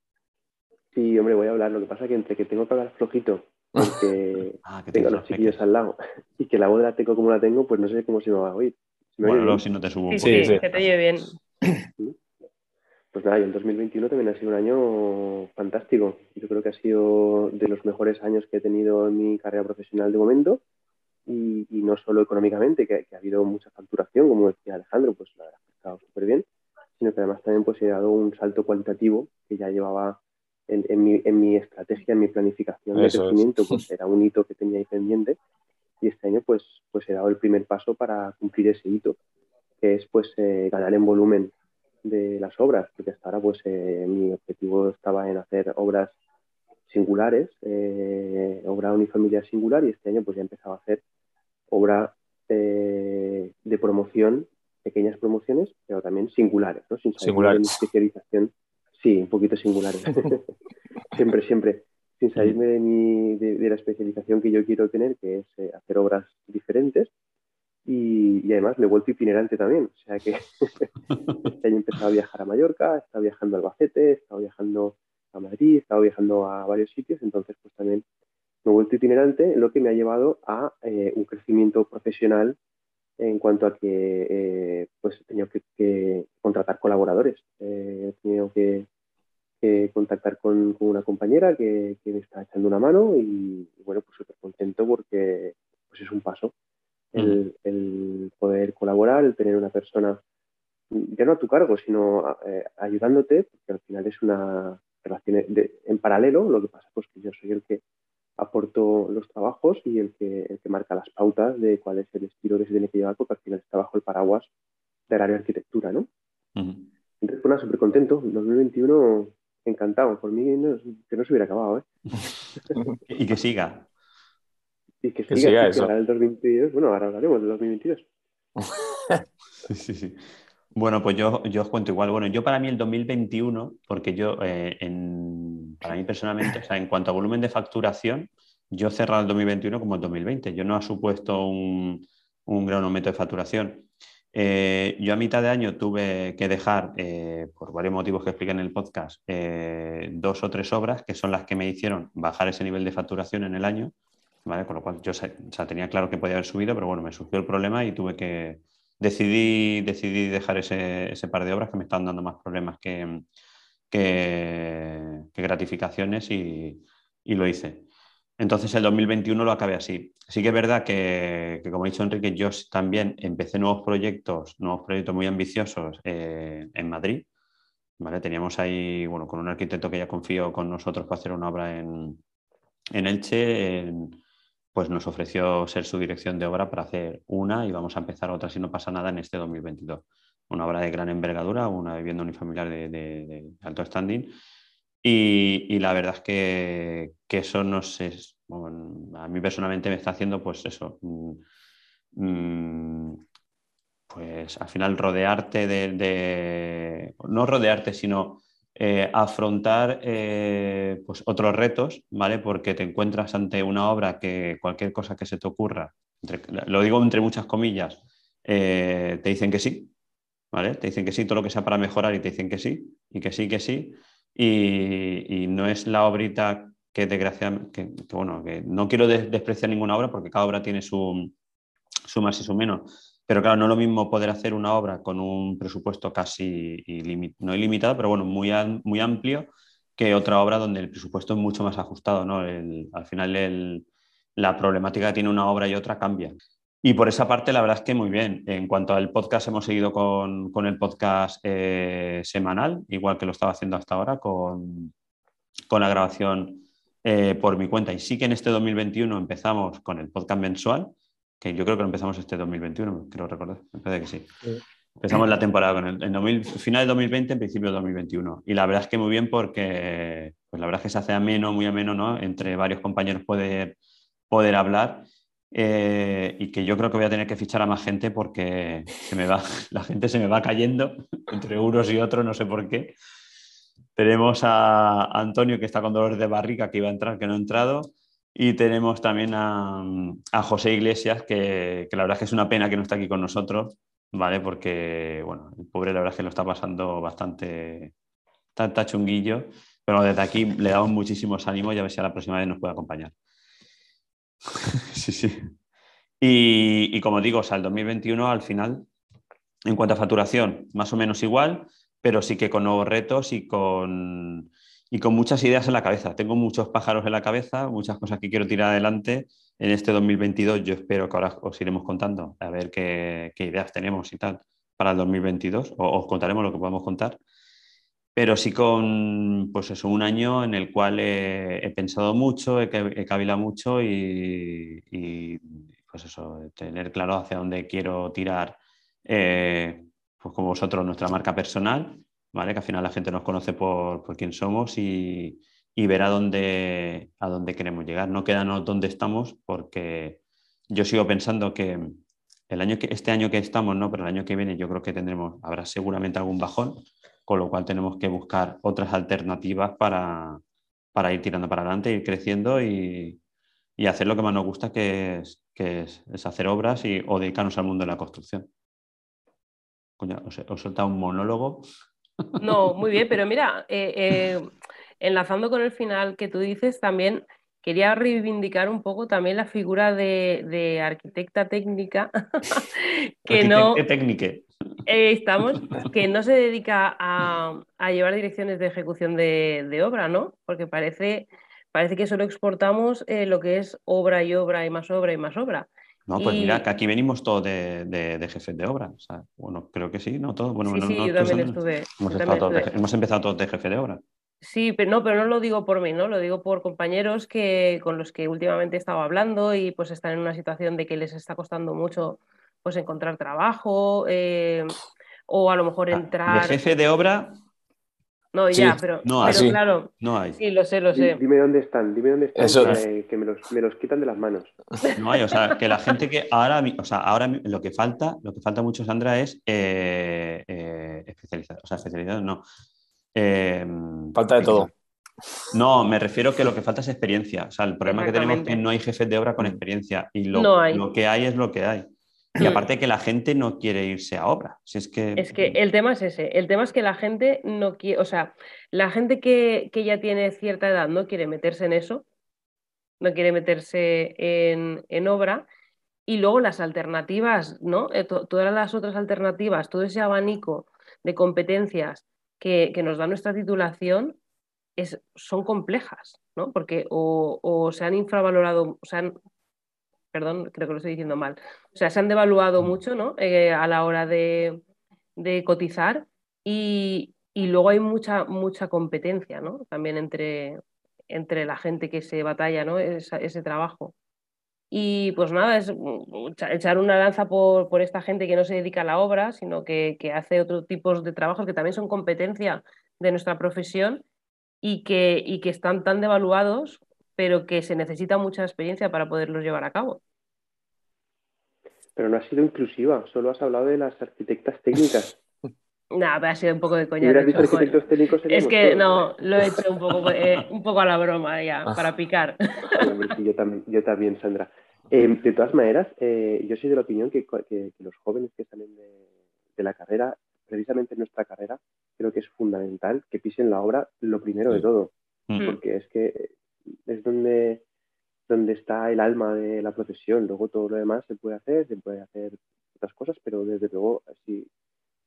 Sí, hombre, voy a hablar. Lo que pasa es que entre que tengo que hablar flojito, porque Ah, que tengo los los chiquillos al lado, y que la voz la tengo como la tengo, pues no sé cómo se me va a oír. ¿Se me Bueno, luego si no te subo un Sí, poco. sí, sí. que te oye bien. Pues nada, y el 2021 también ha sido un año fantástico. Yo creo que ha sido de los mejores años que he tenido en mi carrera profesional de momento. Y, no solo económicamente, que, ha habido mucha facturación, como decía Alejandro, pues la verdad que ha estado súper bien, sino que además también pues he dado un salto cualitativo que ya llevaba en, mi, en mi, estrategia, en mi planificación de crecimiento, pues era un hito que tenía ahí pendiente y este año pues, pues he dado el primer paso para cumplir ese hito, que es pues eh, ganar en volumen de las obras, porque hasta ahora pues eh, mi objetivo estaba en hacer obras singulares, eh, obra unifamiliar singular y este año pues ya he empezado a hacer obra de promoción, pequeñas promociones, pero también singulares, ¿no? Sin singulares. mi especialización Sí, un poquito singulares. siempre, siempre. Sin salirme de, mi, de, la especialización que yo quiero tener, que es eh, hacer obras diferentes. Y, además me he vuelto itinerante también. O sea que este año he empezado a viajar a Mallorca, he estado viajando a Albacete, he estado viajando a Madrid, he estado viajando a varios sitios. Entonces, pues también me he vuelto itinerante, lo que me ha llevado a eh, un crecimiento profesional en cuanto a que eh, pues he tenido que, contratar colaboradores. he tenido que contactar con, una compañera que, me está echando una mano y, bueno, pues súper contento porque pues es un paso el, poder colaborar, el tener una persona ya no a tu cargo, sino eh, ayudándote, porque al final es una relación en paralelo, lo que pasa pues que yo soy el que aporto los trabajos y el que, el que marca las pautas de cuál es el estilo que se tiene que llevar, porque al final está bajo el paraguas del área de arquitectura, ¿no? Entonces, pues súper contento. 2021 encantado. Por mí que no se hubiera acabado, ¿eh? y que siga. Y que, siga, eso. el 2022. Bueno, ahora hablaremos del 2022. sí, sí, sí. Bueno, pues yo, yo os cuento igual. Bueno, yo para mí el 2021, porque yo, eh, en, para mí personalmente, o sea, en cuanto a volumen de facturación, yo cerrado el 2021 como el 2020. Yo no ha supuesto un, un gran aumento de facturación. Eh, yo a mitad de año tuve que dejar, eh, por varios motivos que expliqué en el podcast, dos o tres obras que son las que me hicieron bajar ese nivel de facturación en el año, ¿vale? Con lo cual yo tenía claro que podía haber subido, pero bueno, me surgió el problema y tuve que decidir decidí dejar ese, par de obras que me estaban dando más problemas que, gratificaciones y lo hice. Entonces el 2021 lo acabé así. Sí que es verdad que, como ha dicho Enrique, yo también empecé nuevos proyectos, nuevos proyectos muy ambiciosos eh, en Madrid. ¿vale? Teníamos ahí, bueno, con un arquitecto que ya confío con nosotros para hacer una obra en, Elche, pues nos ofreció ser su dirección de obra para hacer una y vamos a empezar otra si no pasa nada en este 2022. Una obra de gran envergadura, una vivienda unifamiliar de, de alto standing y, la verdad es que, eso no sé, a mí personalmente me está haciendo pues eso, mm, mm, pues al final rodearte de, no rodearte, sino eh, afrontar eh, pues otros retos, ¿vale? Porque te encuentras ante una obra que cualquier cosa que se te ocurra, lo digo entre muchas comillas, eh, te dicen que sí, ¿vale? Te dicen que sí, todo lo que sea para mejorar y te dicen que sí, y que sí, que sí. Y, no es la obrita que desgraciadamente, bueno, que no quiero despreciar ninguna obra porque cada obra tiene su, su más y su menos. Pero claro, no es lo mismo poder hacer una obra con un presupuesto casi no ilimitado, pero bueno, muy, muy amplio, que otra obra donde el presupuesto es mucho más ajustado. ¿no? al final la problemática que tiene una obra y otra cambia. Y por esa parte, la verdad es que muy bien. En cuanto al podcast, hemos seguido con, el podcast eh, semanal, igual que lo estaba haciendo hasta ahora, con, la grabación eh, por mi cuenta. Y sí que en este 2021 empezamos con el podcast mensual, que yo creo que lo empezamos este 2021, creo recordar, me parece que sí. Empezamos la temporada con el en final de 2020, en principio de 2021. Y la verdad es que muy bien porque, pues la verdad es que se hace ameno, muy ameno, ¿no? Entre varios compañeros poder, poder hablar eh, y que yo creo que voy a tener que fichar a más gente porque se me va, la gente se me va cayendo entre unos y otros, no sé por qué. Tenemos a Antonio que está con dolores de barriga, que iba a entrar, que no ha entrado. Y tenemos también a, José Iglesias, que, la verdad es que es una pena que no está aquí con nosotros, ¿vale? Porque, bueno, el pobre la verdad es que lo está pasando bastante, está, chunguillo. Pero desde aquí le damos muchísimos ánimos y a ver si a la próxima vez nos puede acompañar. sí, sí. Y, como digo, o el 2021 al final, en cuanto a facturación, más o menos igual. pero sí que con nuevos retos y con, y con muchas ideas en la cabeza. Tengo muchos pájaros en la cabeza, muchas cosas que quiero tirar adelante en este 2022. Yo espero que ahora os iremos contando a ver qué, ideas tenemos y tal para el 2022, o os contaremos lo que podemos contar. Pero sí con, pues eso, un año en el cual he, pensado mucho, he, he cavilado mucho y, y, pues eso, tener claro hacia dónde quiero tirar, eh, pues como vosotros, nuestra marca personal ¿vale? Que al final la gente nos conoce por, por quién somos y, y, ver a dónde, a dónde queremos llegar. No quedarnos donde estamos porque yo sigo pensando que el año que, este año que estamos, no, pero el año que viene yo creo que tendremos, habrá seguramente algún bajón, con lo cual tenemos que buscar otras alternativas para, para ir tirando para adelante, ir creciendo y, y, hacer lo que más nos gusta, que es, que es, hacer obras y, o dedicarnos al mundo de la construcción. Coño, os, os he soltado un monólogo. No, muy bien, pero mira, eh, eh, enlazando con el final que tú dices, también quería reivindicar un poco también la figura de, arquitecta técnica que no eh, estamos que no se dedica a, llevar direcciones de ejecución de, obra, ¿no? Porque parece, parece que solo exportamos lo que es obra y obra y más obra y más obra. No, pues mira, que aquí venimos todos de, de, jefes de obra. bueno, creo que sí, ¿no? Todo. Bueno, sí, sí, yo también estuve. Hemos, empezado todos de jefe de obra. Sí, pero no, pero no lo digo por mí, ¿no? Lo digo por compañeros que, con los que últimamente he estado hablando y pues están en una situación de que les está costando mucho pues encontrar trabajo eh, o a lo mejor ah, entrar. De jefe de obra no, ya, pero, no pero claro. No hay. Sí, lo sé, lo sé. Dime dónde están, dime dónde están, que, me, los, me, los, quitan de las manos. No hay, o sea, que la gente que ahora, o sea, ahora lo que falta, lo que falta mucho, Sandra, es eh, eh, especializar, o sea, especializar, no. Eh, falta de todo. No, me refiero que lo que falta es experiencia. O sea, el problema que tenemos es que no hay jefes de obra con experiencia y lo, lo que hay es lo que hay. Y aparte que la gente no quiere irse a obra. Si es, que... es que el tema es ese. El tema es que la gente no quiere, o sea, la gente que, ya tiene cierta edad no quiere meterse en eso, no quiere meterse en, obra. Y luego las alternativas, ¿no? Eh, todas las otras alternativas, todo ese abanico de competencias que, nos da nuestra titulación es, son complejas, ¿no? Porque o, o se han infravalorado, o sea, perdón, creo que lo estoy diciendo mal. O sea, se han devaluado mm. mucho ¿no? Eh, a la hora de, cotizar y, luego hay mucha, mucha competencia ¿no? también entre, entre la gente que se batalla ¿no? ese, trabajo. Y pues nada, es echar una lanza por, esta gente que no se dedica a la obra, sino que, hace otro tipos de trabajos que también son competencia de nuestra profesión y que, y que están tan devaluados pero que se necesita mucha experiencia para poderlos llevar a cabo. Pero no has sido inclusiva, solo has hablado de las arquitectas técnicas. Nada, ha sido un poco de coña. es que no, lo he hecho un poco, eh, un poco a la broma ya, ah. para picar. yo, también, yo también, Sandra. Eh, de todas maneras, eh, yo soy de la opinión que, los jóvenes que salen de, la carrera, precisamente en nuestra carrera, creo que es fundamental que pisen la obra lo primero de todo. Mm. Porque es que es donde, donde está el alma de la profesión. Luego todo lo demás se puede hacer, se puede hacer otras cosas, pero desde luego, si,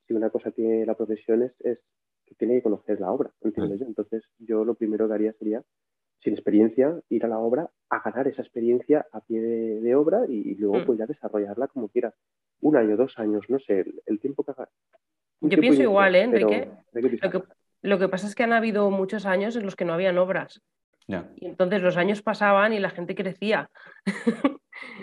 si una cosa tiene la profesión es, que tiene que conocer la obra, mm. Entonces, yo lo primero que haría sería, sin experiencia, ir a la obra a ganar esa experiencia a pie de, obra y, luego mm. pues ya desarrollarla como quieras. Un año, dos años, no sé, el, tiempo que haga. Yo pienso igual, ¿eh, Enrique? Lo que, lo que pasa es que han habido muchos años en los que no habían obras. Y entonces los años pasaban y la gente crecía.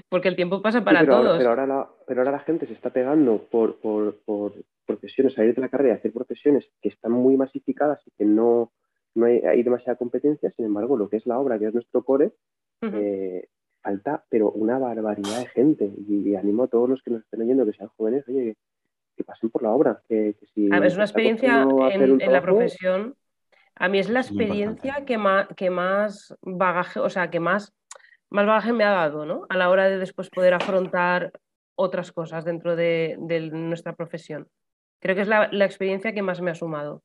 Porque el tiempo pasa para todos. pero, ahora la, pero ahora la gente se está pegando por, por, por profesiones, salir de la carrera y hacer profesiones que están muy masificadas y que no, no hay, hay, demasiada competencia. Sin embargo, lo que es la obra, que es nuestro core, eh, falta, pero una barbaridad de gente. Y, animo a todos los que nos estén oyendo, que sean jóvenes, oye, que, pasen por la obra. Que, si es una experiencia en, en la profesión a mí es la experiencia que más, que más bagaje, o sea, que más, más bagaje me ha dado, ¿no? A la hora de después poder afrontar otras cosas dentro de, nuestra profesión. Creo que es la, experiencia que más me ha sumado.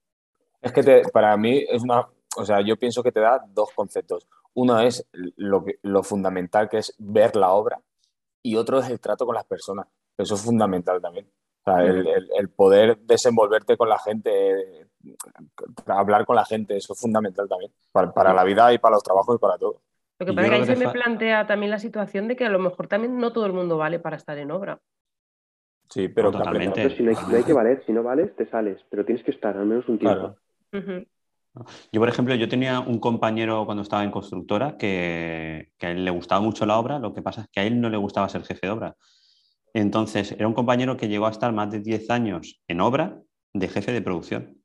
Es que para mí es una, o sea, yo pienso que te da dos conceptos. Uno es lo, lo fundamental que es ver la obra y otro es el trato con las personas. Eso es fundamental también. El, poder desenvolverte con la gente, hablar con la gente, eso es fundamental también para, la vida y para los trabajos y para todo. Lo que pasa es que ahí se me plantea también la situación de que a lo mejor también no todo el mundo vale para estar en obra. Sí, pero totalmente. si no, hay, que valer, si no vales, te sales, pero tienes que estar al menos un tiempo. Yo, por ejemplo, yo tenía un compañero cuando estaba en constructora que, que, a él le gustaba mucho la obra, lo que pasa es que a él no le gustaba ser jefe de obra. Entonces, era un compañero que llegó a estar más de 10 años en obra de jefe de producción.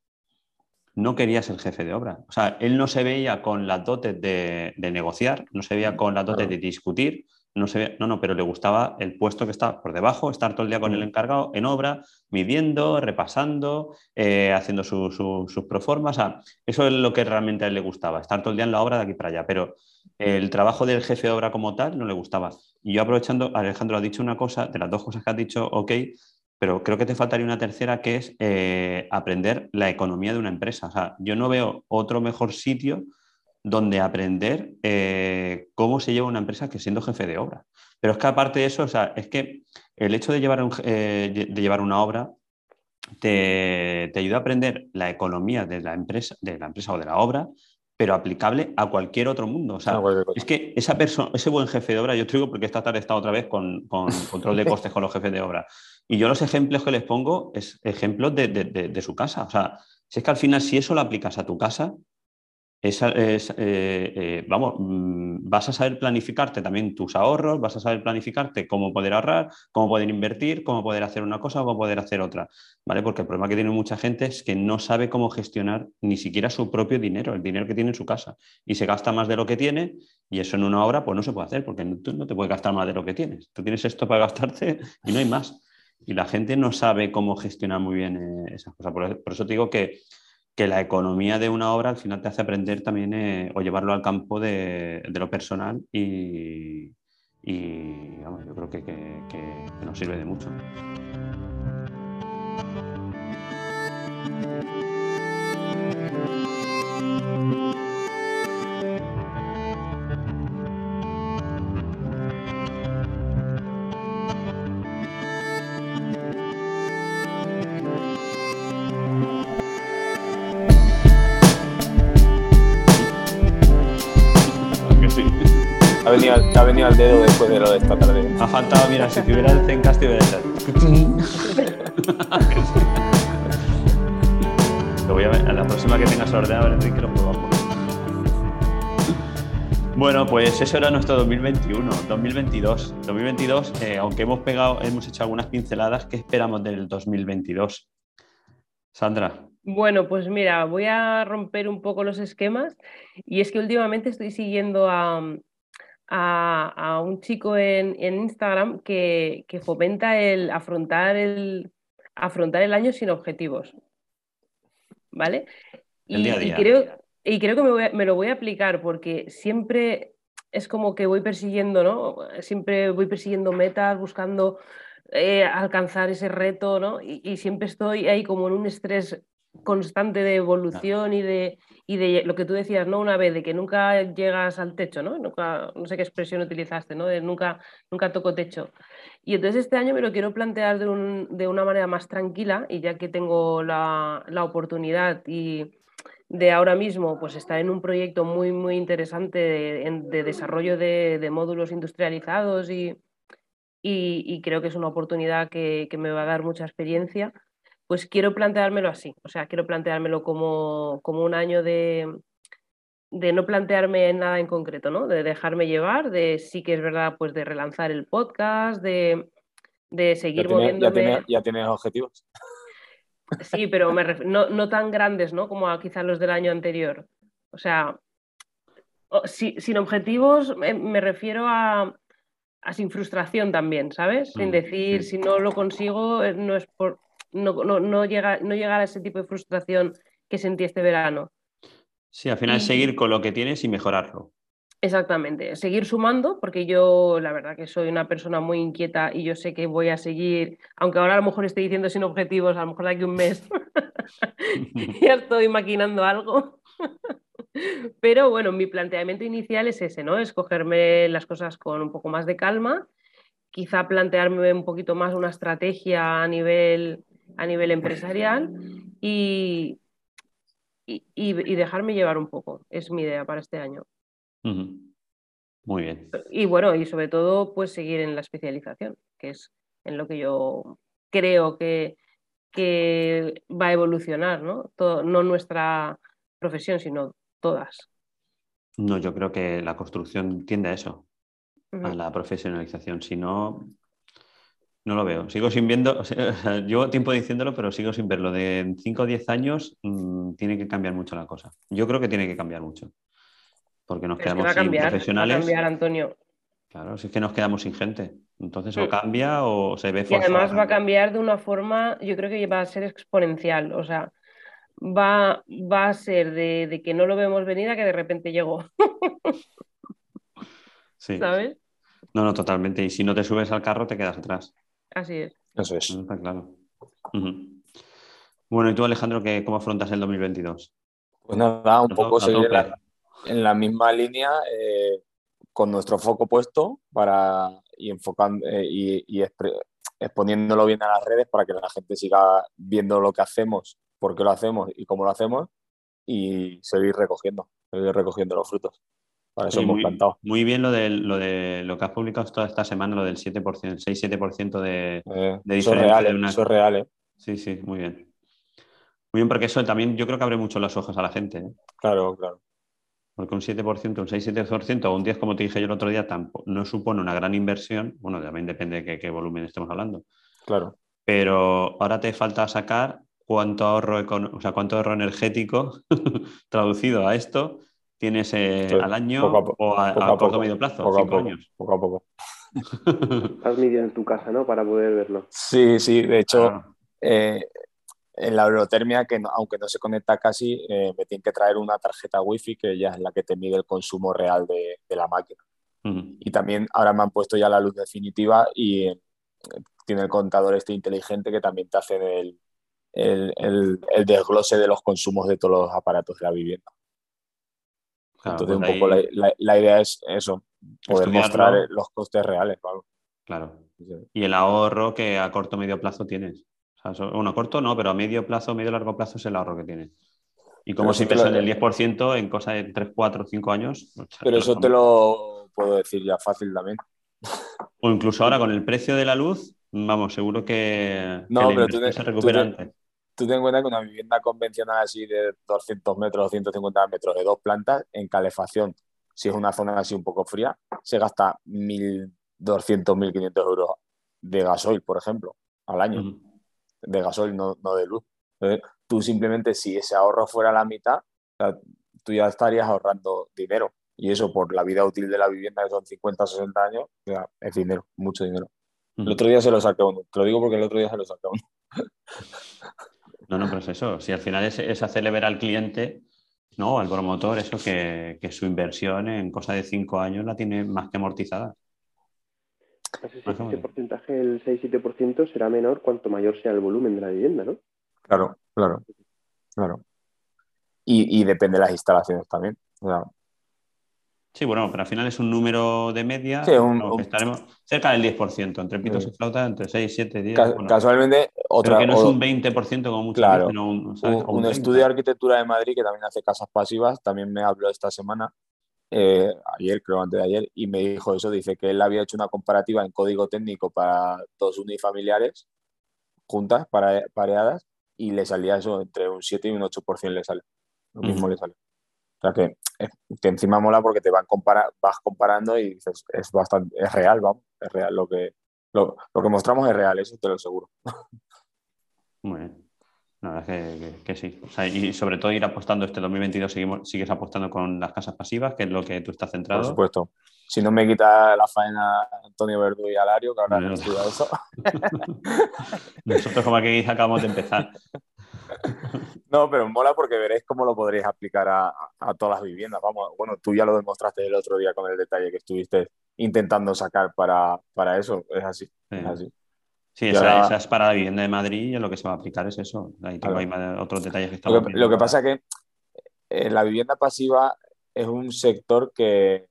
No quería ser jefe de obra. O sea, él no se veía con las dotes de, negociar, no se veía con las dotes de discutir, no, se no, no, pero le gustaba el puesto que estaba por debajo, estar todo el día con el mm. encargado en obra, midiendo, repasando, eh, haciendo sus proformas. eso es lo que realmente a él le gustaba, estar todo el día en la obra de aquí para allá. Pero el trabajo del jefe de obra como tal no le gustaba. Y yo aprovechando, Alejandro ha dicho una cosa, de las dos cosas que has dicho, ok, pero creo que te faltaría una tercera que es eh, aprender la economía de una empresa. O sea, yo no veo otro mejor sitio donde aprender eh, cómo se lleva una empresa que siendo jefe de obra. Pero es que aparte de eso, o sea, es que el hecho de llevar, eh, de llevar una obra te, te, ayuda a aprender la economía de la empresa, de la empresa o de la obra, pero aplicable a cualquier otro mundo. O sea, es que esa persona, ese buen jefe de obra, yo te digo porque esta tarde he estado otra vez con, control de costes con los jefes de obra. Y yo los ejemplos que les pongo es ejemplos de, de su casa. O sea, si es que al final, si eso lo aplicas a tu casa, eh, eh, vamos, mm, vas a saber planificarte también tus ahorros, vas a saber planificarte cómo poder ahorrar, cómo poder invertir, cómo poder hacer una cosa o cómo poder hacer otra, ¿vale? Porque el problema que tiene mucha gente es que no sabe cómo gestionar ni siquiera su propio dinero, el dinero que tiene en su casa, y se gasta más de lo que tiene, y eso en una hora pues no se puede hacer, porque tú no te puedes gastar más de lo que tienes, tú tienes esto para gastarte y no hay más. Y la gente no sabe cómo gestionar muy bien eh, esas cosas. por eso te digo que que la economía de una obra al final te hace aprender también eh, o llevarlo al campo de, lo personal y, yo creo que, que nos sirve de mucho. Te ha venido al dedo después de lo de esta tarde. Ha faltado, mira, si tuviera el Zencast te hubiera lo voy a ver, a la próxima que tengas ordenador, Enrique, lo probamos. Bueno, pues eso era nuestro 2021, 2022. 2022, eh, aunque hemos pegado, hemos hecho algunas pinceladas, ¿qué esperamos del 2022? Sandra. Bueno, pues mira, voy a romper un poco los esquemas y es que últimamente estoy siguiendo a, a, un chico en, Instagram que, fomenta el afrontar el afrontar el año sin objetivos. ¿Vale? Y, creo, y creo que me, lo voy a aplicar porque siempre es como que voy persiguiendo, ¿no? Siempre voy persiguiendo metas, buscando eh, alcanzar ese reto, ¿no? y, siempre estoy ahí como en un estrés constante de evolución y de, y de lo que tú decías, ¿no? Una vez, de que nunca llegas al techo, ¿no? Nunca, no sé qué expresión utilizaste, ¿no? De nunca, nunca toco techo. Y entonces este año me lo quiero plantear de, un, de una manera más tranquila y ya que tengo la, la, oportunidad y de ahora mismo pues estar en un proyecto muy, muy interesante de, de desarrollo de, de, módulos industrializados y, y, y, creo que es una oportunidad que, que me va a dar mucha experiencia pues quiero planteármelo así, o sea, quiero planteármelo como, como un año de, de no plantearme nada en concreto, ¿no? De dejarme llevar, de sí que es verdad, pues de relanzar el podcast, de, de seguir ya moviéndome. ya, tienes, objetivos. Sí, pero no, no, tan grandes, ¿no? Como quizás los del año anterior. O sea, sin objetivos me, refiero a, a, sin frustración también, ¿sabes? Sin mm, decir, si no lo consigo, eh, no es por, no, no, no, llega, no llegar a ese tipo de frustración que sentí este verano. Sí, al final seguir con lo que tienes y mejorarlo. Exactamente, seguir sumando, porque yo la verdad que soy una persona muy inquieta y yo sé que voy a seguir, aunque ahora a lo mejor esté diciendo sin objetivos, a lo mejor de aquí un mes ya estoy maquinando algo. Pero bueno, mi planteamiento inicial es ese, ¿no? Es cogerme las cosas con un poco más de calma quizá plantearme un poquito más una estrategia a nivel, a nivel empresarial y, y, dejarme llevar un poco. Es mi idea para este año. Muy bien. Y bueno, y sobre todo, pues seguir en la especialización, que es en lo que yo creo que, que va a evolucionar, ¿no? no nuestra profesión, sino todas. No, yo creo que la construcción tiende a eso, a la profesionalización. Si no, no lo veo. Sigo sin viendo, llevo tiempo diciéndolo, pero sigo sin verlo. De 5 o 10 años mm, tiene que cambiar mucho la cosa. Yo creo que tiene que cambiar mucho. Porque nos quedamos sin profesionales. Va a cambiar, Antonio. Claro, si es que nos quedamos sin gente. Entonces o mm. cambia o se ve Y además va a cambiar de una forma, yo creo que va a ser exponencial. O sea, va, va a ser de, que no lo vemos venir a que de repente llegó. sí. ¿Sabes? No, no, totalmente. Y si no te subes al carro, te quedas atrás. Así es. Eso es. Está claro. Bueno, ¿y tú, Alejandro, qué, cómo afrontas el 2022? Pues nada, un poco seguir en la, misma línea, eh, con nuestro foco puesto para y enfocando eh, y, exponiéndolo bien a las redes para que la gente siga viendo lo que hacemos, por qué lo hacemos y cómo lo hacemos y seguir recogiendo, seguir recogiendo los frutos. Para eso hemos muy, Muy bien lo de, lo de lo que has publicado toda esta semana, lo del 7%, 6-7% de, eh, de diferencia. Eso es real, ¿eh? Sí, sí, muy bien. Muy bien, porque eso también yo creo que abre mucho los ojos a la gente. ¿eh? Claro, claro. Porque un 7%, un 6-7% o un 10%, como te dije yo el otro día, tampoco, no supone una gran inversión. Bueno, también depende de qué, volumen estemos hablando. Claro. Pero ahora te falta sacar cuánto ahorro, o sea, cuánto ahorro energético traducido a esto tienes eh, al año o a, corto medio plazo, poco cinco años. Poco a poco. Has medido en tu casa, ¿no? Para poder verlo. Sí, sí, de hecho, eh, en la eurotermia, que aunque no se conecta casi, eh, me tienen que traer una tarjeta wifi que ya es la que te mide el consumo real de, la máquina. Y también ahora me han puesto ya la luz definitiva y tiene el contador este inteligente que también te hace el, el desglose de los consumos de todos los aparatos de la vivienda. Entonces, pues un poco la, idea es eso, poder mostrar los costes reales. Claro. Y el ahorro que a corto o medio plazo tienes. O sea, bueno, a corto no, pero a medio plazo, medio largo plazo es el ahorro que tienes. Y como si pesa en el 10% en cosa de 3, 4, 5 años. pero eso te lo puedo decir ya fácil también. O incluso ahora con el precio de la luz, vamos, seguro que, no, pero tú se recupera antes tú ten en cuenta que una vivienda convencional así de 200 metros, 150 metros de dos plantas, en calefacción, si es una zona así un poco fría, se gasta 1.200, 1.500 euros de gasoil, por ejemplo, al año. De gasoil, no, de luz. tú simplemente, si ese ahorro fuera la mitad, tú ya estarías ahorrando dinero. Y eso por la vida útil de la vivienda, que son 50, 60 años, es dinero, mucho dinero. El otro día se lo saqué uno. Te lo digo porque el otro día se lo saqué uno. No, no, pero es eso. Si al final es, hacerle ver al cliente, ¿no? Al promotor, eso que, su inversión en cosa de cinco años la tiene más que amortizada. Ese, porcentaje, el 6-7%, será menor cuanto mayor sea el volumen de la vivienda, ¿no? Claro, claro, claro. Y, depende de las instalaciones también. Sí, bueno, pero al final es un número de media. Sí, estaremos cerca del 10%, entre pitos y flautas, entre 6, 7, 10. casualmente, otra. que no es un 20% como muchas claro, un, estudio de arquitectura de Madrid que también hace casas pasivas, también me habló esta semana, eh, ayer, creo, antes de ayer, y me dijo eso: dice que él había hecho una comparativa en código técnico para dos unifamiliares juntas, pareadas, y le salía eso entre un 7 y un 8% le sale. Lo mismo le sale. O sea que, que encima mola porque te van vas comparando y dices, es bastante, es real, vamos, es real lo que, lo, que mostramos es real, eso te lo aseguro. Muy bien. La verdad es que, sí. y sobre todo ir apostando este 2022, seguimos, sigues apostando con las casas pasivas, que es lo que tú estás centrado. Por supuesto. Si no me quita la faena Antonio Verdú y Alario, que ahora no, estudiado eso. Nosotros como aquí acabamos de empezar. No, pero mola porque veréis cómo lo podréis aplicar a, todas las viviendas. Vamos, bueno, tú ya lo demostraste el otro día con el detalle que estuviste intentando sacar para, para eso. Es así. Sí, es así. sí esa, es para la vivienda de Madrid y lo que se va a aplicar es eso. Ahí tengo otros detalles que estamos Lo que, lo que pasa es que eh, la vivienda pasiva es un sector que,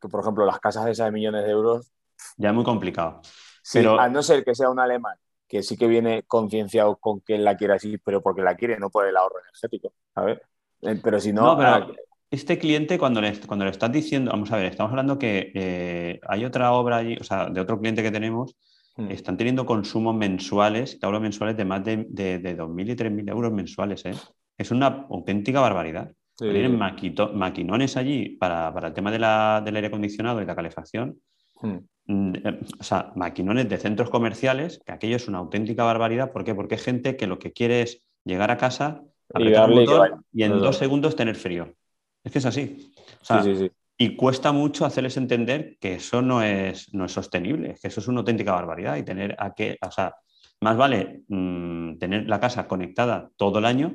que, por ejemplo, las casas de esas de millones de euros ya es muy complicado. Sí, Pero- a no ser que sea un alemán que sí que viene concienciado con que él la quiere así, pero porque la quiere, no por el ahorro energético, ¿sabes? Eh, Pero si no, No, pero ah, este cliente, cuando le, cuando le estás diciendo, vamos a ver, estamos hablando que eh, hay otra obra allí, o sea, de otro cliente que tenemos, mm, están teniendo consumos mensuales, te hablo mensuales de más de, de, de 2.000 y 3.000 euros mensuales, ¿eh? Es una auténtica barbaridad. sí, Tienen maquito- maquinones allí para, para el tema de la- del aire acondicionado y la calefacción. mm, Mm, eh, O sea, maquinones de centros comerciales, que aquello es una auténtica barbaridad. ¿Por qué? Porque hay gente que lo que quiere es llegar a casa, Y apretar y botón en dos segundos tener frío. Es que es así. O sea, sí, sí, sí. y cuesta mucho hacerles entender que eso no es, no es sostenible, que eso es una auténtica barbaridad y tener a que, o sea, más vale mm, tener la casa conectada todo el año,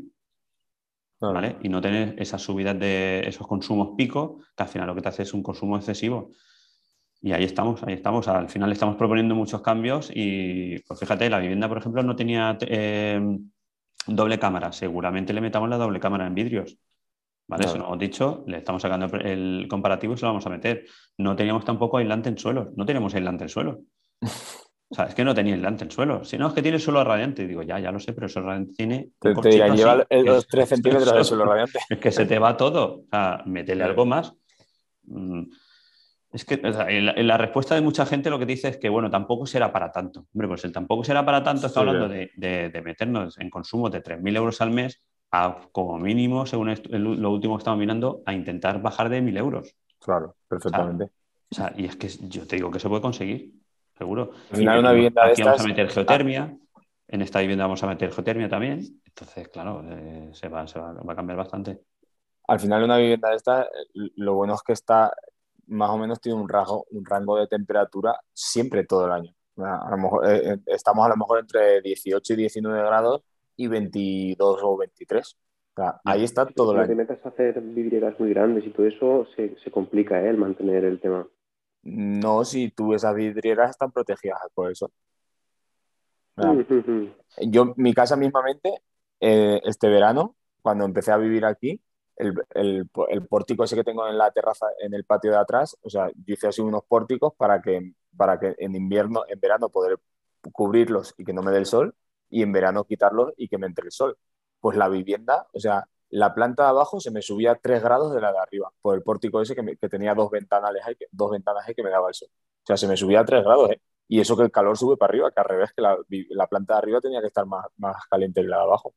Claro. ¿vale? Y no tener esas subidas de esos consumos pico, que al final lo que te hace es un consumo excesivo. Y ahí estamos, ahí estamos. Al final estamos proponiendo muchos cambios y, pues fíjate, la vivienda, por ejemplo, no tenía eh, doble cámara. Seguramente le metamos la doble cámara en vidrios. ¿Vale? Claro. Eso lo hemos dicho, le estamos sacando el comparativo y se lo vamos a meter. No teníamos tampoco aislante en suelo, no teníamos aislante en suelo. O sea, es que no tenía aislante en suelo. Si no, es que tiene suelo radiante. Digo, ya, ya lo sé, pero eso radiante tiene. Te, te dirán, lleva el- los 3 centímetros de suelo radiante. es que se te va todo. O sea, métele algo más. Mm, Es que o sea, en la, respuesta de mucha gente lo que dice es que, bueno, tampoco será para tanto. Hombre, pues el tampoco será para tanto está Sí, hablando de, de- de meternos en consumos de 3.000 euros al mes a, como mínimo, según lo último que estamos mirando, a intentar bajar de 1.000 euros. Claro, perfectamente. O sea, y es que yo te digo que se puede conseguir, seguro. Al final Y una aquí vivienda de aquí vamos a meter geotermia, en esta vivienda vamos a meter geotermia también. Entonces, claro, eh, se, va, se va- va a cambiar bastante. Al final una vivienda de esta, lo bueno es que está, más o menos tiene un rango, un rango de temperatura siempre todo el año. A lo mejor, eh, eh, estamos a lo mejor entre 18 y 19 grados y 22 o 23. O sea, ahí está todo el Cuando te año. metas a hacer vidrieras muy grandes y todo eso, se, se complica ¿eh? el mantener el tema. No, si tú esas vidrieras están protegidas por eso. Yo, mi casa mismamente, eh, este verano, cuando empecé a vivir aquí, el, el- el pórtico ese que tengo en la terraza, en el patio de atrás, o sea, yo hice así unos pórticos para que, para que en invierno, en verano poder cubrirlos y que no me dé el sol, y en verano quitarlos y que me entre el sol. Pues la vivienda, o sea, la planta de abajo se me subía 3 grados de la de arriba, por el pórtico ese que, me- que tenía dos ventanales ahí, dos ventanas que me daba el sol. O sea, se me subía 3 grados, ¿eh? Y eso que el calor sube para arriba, que al revés, que la, la planta de arriba tenía que estar más, más caliente que la de abajo.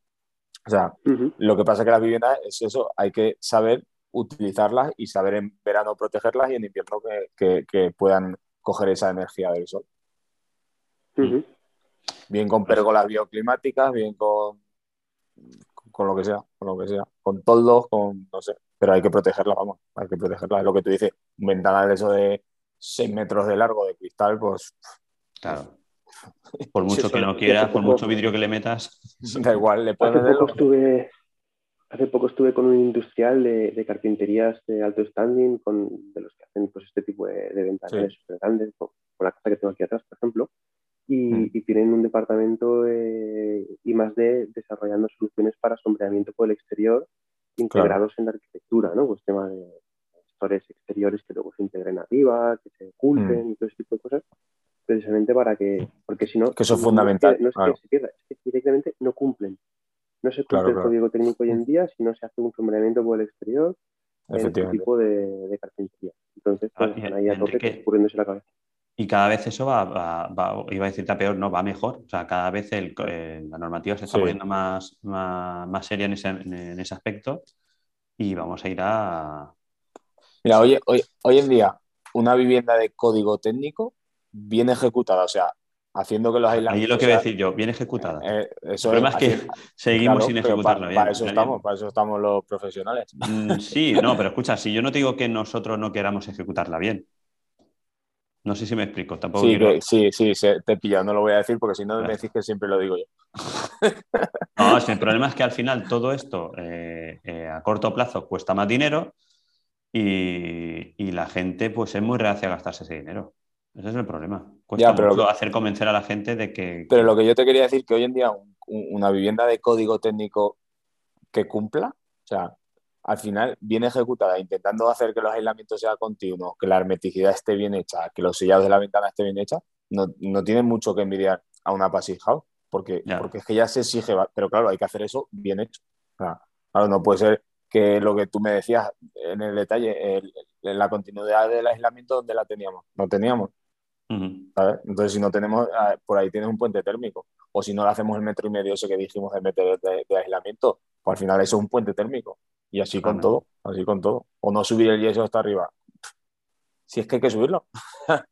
O sea, lo que pasa es que las viviendas es eso, hay que saber utilizarlas y saber en verano protegerlas y en invierno que, que- que puedan coger esa energía del sol. Ujú. Bien con pérgolas bioclimáticas, bien con, con lo que sea, con lo que sea, con toldos, con no sé, pero hay que protegerlas, vamos, hay que protegerlas. Es lo que tú dices, ventanas de eso de 6 metros de largo de cristal, pues Claro. Por mucho Sí, que sí. no quieras, por mucho vidrio que le metas. da igual, le puedes Hace poco estuve, hace poco estuve con un industrial de, de carpinterías de alto standing, con, de los que hacen pues, este tipo de, de ventanales Sí. súper grandes, con, con la casa que tengo aquí atrás, por ejemplo, y, Mm. y tienen un departamento eh, I más D desarrollando soluciones para sombreamiento por el exterior integrados en la arquitectura, ¿no? Pues tema de gestores exteriores que luego se integren arriba, que se oculten y todo ese tipo de cosas, precisamente para que, porque si no... Que eso es no fundamental, No es que, claro. se pierda, es que directamente no cumplen. No se cumple Claro, el claro. código técnico hoy en día si no se hace un sombreamiento por el exterior en este Efectivamente. tipo de, de carpintería. Entonces, pues, Ah, y- están ahí a tope Enrique, la cabeza. Y cada vez eso va, va- va- iba a decirte a peor, no, va mejor. O sea, cada vez el- eh, la normativa se está Sí. poniendo más, más, más seria en ese, en, en ese aspecto y vamos a ir a... Mira, hoy, hoy, hoy en día, una vivienda de código técnico bien ejecutada, o sea, haciendo que los Ahí aislamientos. es lo que voy a decir yo, bien ejecutada. eh, el eso problema es que seguimos claro, sin pa- bien. Para eso estamos, para eso estamos los profesionales. Mm, Sí, no, pero escucha, si yo no te digo que nosotros no queramos ejecutarla bien. No sé si me explico, tampoco Sí, quiero... que- sí, sí, te he pillado, no lo voy a decir porque si no me decís que siempre lo digo yo. No, el problema es que al final todo esto eh, eh, a corto plazo cuesta más dinero y, y la gente pues es muy reacia a gastarse ese dinero. Ese es el problema. Cuesta Ya, pero- mucho hacer convencer a la gente de que... Pero lo que yo te quería decir que hoy en día un- un- una vivienda de código técnico que cumpla, o sea, al final viene ejecutada intentando hacer que los aislamientos sean continuos, que la hermeticidad esté bien hecha, que los sellados de la ventana estén bien hechos, no, no tienen mucho que envidiar a una Passive House, porque, porque es que ya se exige, pero claro, hay que hacer eso bien hecho. claro, no puede ser que lo que tú me decías en el detalle, en la continuidad del aislamiento, donde la teníamos? No teníamos. Entonces, si no tenemos, ah, por ahí tienes un puente térmico. O si no le hacemos el metro y medio ese que dijimos de meter de, aislamiento, pues al final eso es un puente térmico. Y así con todo, así con todo. O no subir el yeso hasta arriba. Si es que hay que subirlo.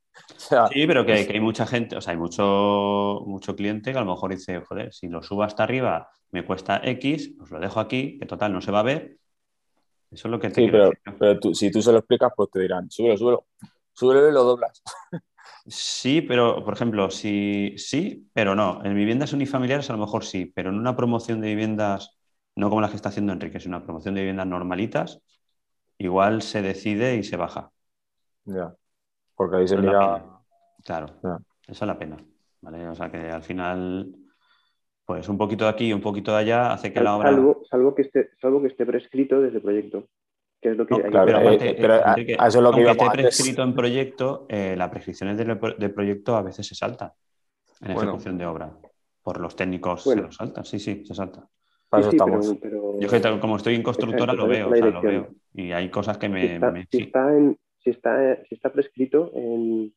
sí, pero que, hay mucha gente, o sea, hay mucho, mucho cliente que a lo mejor dice, joder, si lo subo hasta arriba me cuesta X, pues lo dejo aquí, que total no se va a ver. Eso es lo que te Sí, pero, pero si tú se lo explicas, pues te dirán, súbelo, súbelo. Súbelo y lo doblas. Sí, pero por ejemplo, sí, sí, pero no. En viviendas unifamiliares a lo mejor sí, pero en una promoción de viviendas, no como la que está haciendo Enrique, es una promoción de viviendas normalitas, igual se decide y se baja. Ya. Porque ahí se mira. Claro, esa es la pena. ¿vale? O sea que al final, pues un poquito de aquí y un poquito de allá hace que la obra. Salvo, salvo, que, esté, salvo que esté prescrito desde el proyecto. Que es lo que hay pero, aparte, eh, eso es lo que esté prescrito en proyecto, eh, las prescripciones del, proyecto a veces se saltan en ejecución de obra. Por los técnicos se lo saltan, sí, sí, se salta. Sí, Yo como estoy en constructora lo veo, o sea, lo veo. Y hay cosas que me... Si está, en, si está, si está prescrito en,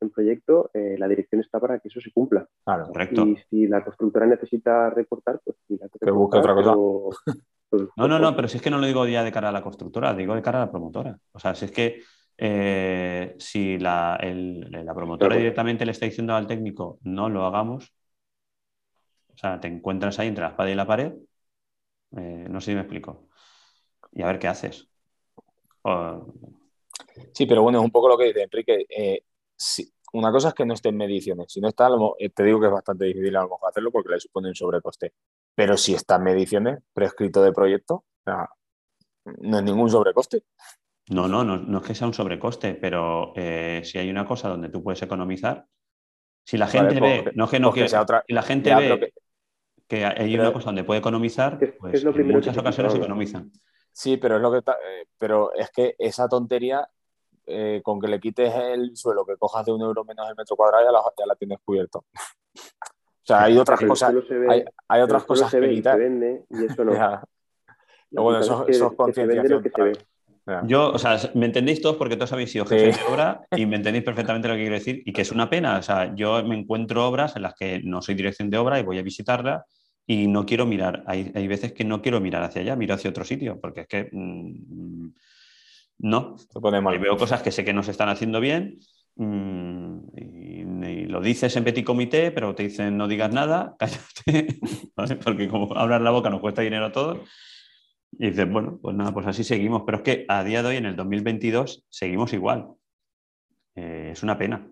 en proyecto, eh, la dirección está para que eso se cumpla. Claro, correcto. Y si la constructora necesita recortar, pues que, busque otra cosa. no, no, no, pero si es que no lo digo ya de cara a la constructora, digo de cara a la promotora. O sea, si es que eh, si la, la promotora directamente le está diciendo al técnico no lo hagamos, o sea, te encuentras ahí entre la espada y la pared, eh, no sé si me explico. Y a ver qué haces. Sí, pero bueno, es un poco lo que dice Enrique. Eh, una cosa es que no esté en mediciones. Si no está, te digo que es bastante difícil a lo mejor hacerlo porque le supone un sobrecoste. Pero si está en mediciones, prescrito de proyecto, no es ningún sobrecoste. No, no, no, es que sea un sobrecoste, pero eh, si hay una cosa donde tú puedes economizar, si la gente ve, pues, no es que no quiera, otra, si la gente ve que, hay una cosa donde puede economizar, pues en muchas ocasiones economizan. Sí, pero es lo que pero es que esa tontería eh, con que le quites el suelo, que cojas de un euro menos el metro cuadrado, ya la, ya la tienes cubierto. O sea, hay otras cosas, hay, hay, otras cosas que quitar. y eso no. bueno, eso, es concienciación. Yo, o sea, me entendéis todos porque todos habéis sido jefes de obra y me entendéis perfectamente lo que quiero decir y que es una pena. O sea, yo me encuentro obras en las que no soy dirección de obra y voy a visitarla y no quiero mirar. Hay, hay veces que no quiero mirar hacia allá, miro hacia otro sitio porque es que mm, no. Y veo cosas que sé que no se están haciendo bien mm, y, lo dices en petit comité, pero te dicen no digas nada, cállate, porque como hablar la boca nos cuesta dinero a todos. Y dices, bueno, pues nada, pues así seguimos. Pero es que a día de hoy, en el 2022, seguimos igual. Eh, es una pena.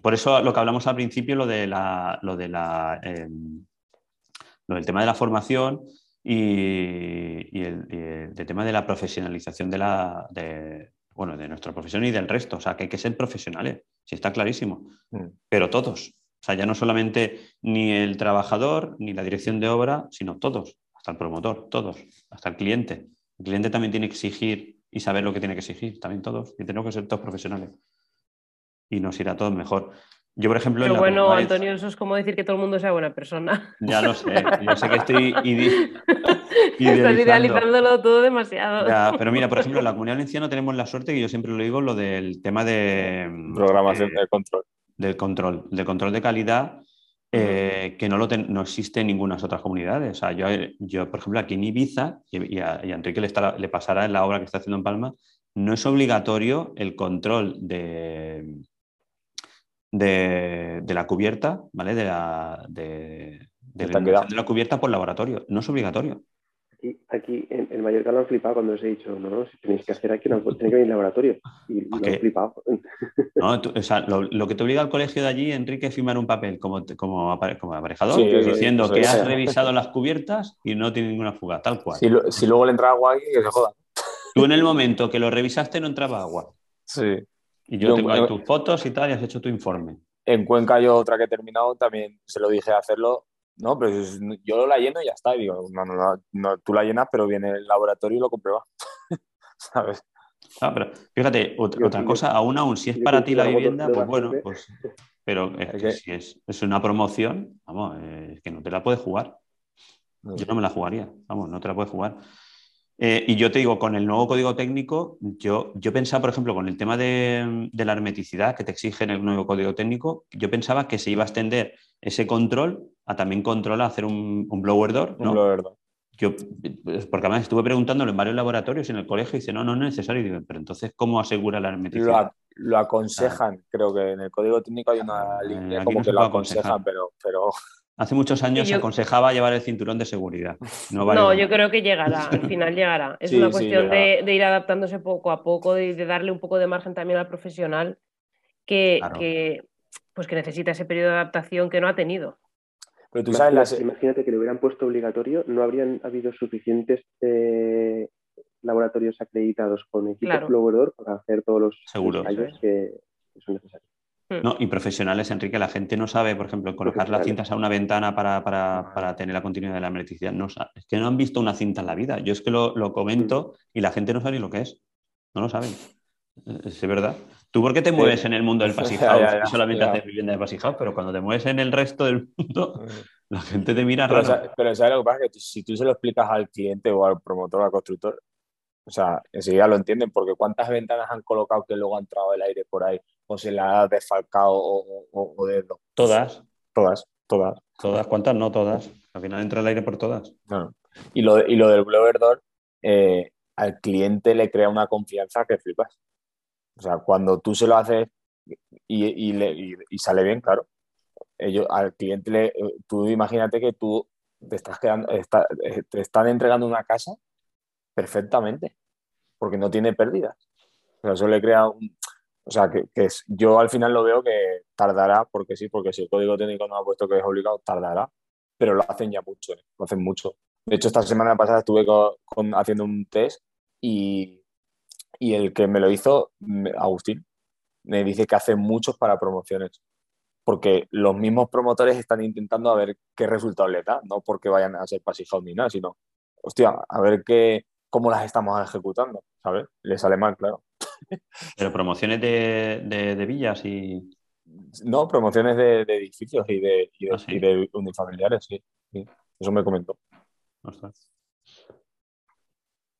Por eso lo que hablamos al principio, lo, de la, lo, de la, lo del tema de la formación, y, el, tema de la profesionalización de, la, bueno, de nuestra profesión y del resto. O sea, que hay que ser profesionales, si está clarísimo. Mm. Pero todos. O sea, ya no solamente ni el trabajador, ni la dirección de obra, sino todos, hasta el promotor, todos, hasta el cliente. El cliente también tiene que exigir y saber lo que tiene que exigir, también todos, y tenemos que ser todos profesionales. Y nos irá todo mejor. Yo, por ejemplo. Pero bueno, Antonio, eso es como decir que todo el mundo sea buena persona. Ya lo sé, yo sé que estoy Estás idealizándolo todo demasiado. pero mira, por ejemplo, en la comunidad valenciana tenemos la suerte, que yo siempre lo digo, lo del tema de. Mm, Programación de, control. Del control, del control de calidad. Eh, que no, lo no existe en ninguna otras comunidades. O sea, yo, yo, por ejemplo, aquí en Ibiza, y, a, Enrique le, está, le pasará en la obra que está haciendo en Palma, no es obligatorio el control de, de, la cubierta, ¿vale? De la, de, la cubierta por laboratorio. No es obligatorio. Aquí, aquí en, en Mallorca lo han flipado cuando os he dicho, no, no, si tenéis que hacer aquí, no, tenéis que venir al laboratorio. Y lo han flipado. No, o sea, lo, que te obliga al colegio de allí, Enrique, es firmar un papel como, como, aparejador, diciendo que has revisado las cubiertas y no tiene ninguna fuga, tal cual. Si, si luego le entra agua aquí, que se joda. Tú en el momento que lo revisaste no entraba agua. Sí. Y yo, tengo ahí tus fotos y tal, y has hecho tu informe. En Cuenca yo otra que he terminado también se lo dije hacerlo. No, pero yo la lleno y ya está. Y digo, no, no, no, tú la llenas, pero viene el laboratorio y lo comprueba. ¿sabes? Ah, pero fíjate, otra, cosa, aún aún, si es para ti la vivienda, pues bueno, pues, pero es que si es, una promoción, vamos, es que no te la puedes jugar. Yo no me la jugaría, vamos, no te la puedes jugar. Eh, y yo te digo, con el nuevo código técnico, yo, yo pensaba, por ejemplo, con el tema de, la hermeticidad que te exige en el nuevo código técnico, yo pensaba que se iba a extender ese control a también controlar, hacer un, blower door. ¿no? Un blower door. Yo, pues, porque además estuve preguntándolo en varios laboratorios en el colegio y dice, no, no es necesario. digo, pero entonces, ¿cómo asegura la hermeticidad? Lo, aconsejan, creo que en el código técnico hay una eh, línea como que lo aconsejan, pero, pero Hace muchos años se aconsejaba llevar el cinturón de seguridad. No, yo creo que llegará, al final llegará. Es una cuestión de, ir adaptándose poco a poco y de, darle un poco de margen también al profesional que, pues que necesita ese periodo de adaptación que no ha tenido. Pero tú sabes, imagínate que lo hubieran puesto obligatorio, no habrían habido suficientes eh, laboratorios acreditados con equipos claro. para hacer todos los ensayos que son necesarios. Hmm. No, y profesionales, Enrique, la gente no sabe, por ejemplo, colocar las cintas a una ventana para, tener la continuidad de la electricidad. No, es que no han visto una cinta en la vida. Yo es que lo, comento hmm. y la gente no sabe ni lo que es. No lo saben. Es verdad. ¿Tú por qué te mueves en el mundo del Passive House? solamente haces vivienda de Passive House, pero cuando te mueves en el resto del mundo, hmm. la gente te mira pero, raro. Pero ¿sabes lo que pasa? Que si tú se lo explicas al cliente o al promotor o al constructor, o sea, enseguida lo entienden, porque ¿cuántas ventanas han colocado que luego ha entrado el aire por ahí? o se la ha desfalcado o, o, de Todas. Todas, todas. Todas, ¿cuántas? No todas. Al final entra el aire por todas. Y, lo, y lo del blower door, eh, al cliente le crea una confianza que flipas. O sea, cuando tú se lo haces y, y, sale bien, claro. Ellos, al cliente, le, tú imagínate que tú te estás quedando, eh, te están entregando una casa perfectamente, porque no tiene pérdidas. O sea, eso le crea un, o sea, que, es, yo al final lo veo que tardará, porque sí, porque si el código técnico no ha puesto que es obligado, tardará, pero lo hacen ya mucho, ¿eh? lo hacen mucho. De hecho, esta semana pasada estuve con, haciendo un test y, y, el que me lo hizo, Agustín, me dice que hace muchos para promociones, porque los mismos promotores están intentando a ver qué resultado les da, no porque vayan a ser pasijados ni nada, sino, hostia, a ver qué, cómo las estamos ejecutando, ¿sabes? Le sale mal, claro. Pero promociones de, villas y. No, promociones de, edificios y de, y de, ah, unifamiliares, sí, Eso me comentó.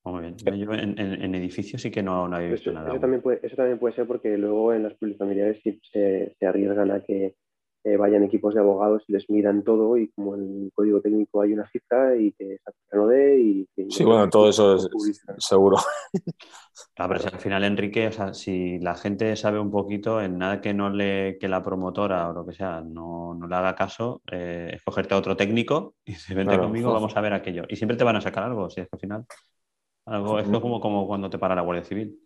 Muy bien. Yo en, edificios sí que no, no había visto eso, nada. Eso también, puede, eso también puede ser porque luego en las plurifamiliares se, se arriesgan a que eh, vayan equipos de abogados y les miran todo y como en el código técnico hay una cifra y que esa cifra no dé y sí bueno todo eso es seguro. Claro, pero al final Enrique o sea, si la gente sabe un poquito en nada que no le que la promotora o lo que sea no, no le haga caso eh, escogerte a otro técnico y si vente conmigo vamos a ver aquello. Y siempre te van a sacar algo si es que al final algo esto es como, como cuando te para la Guardia Civil.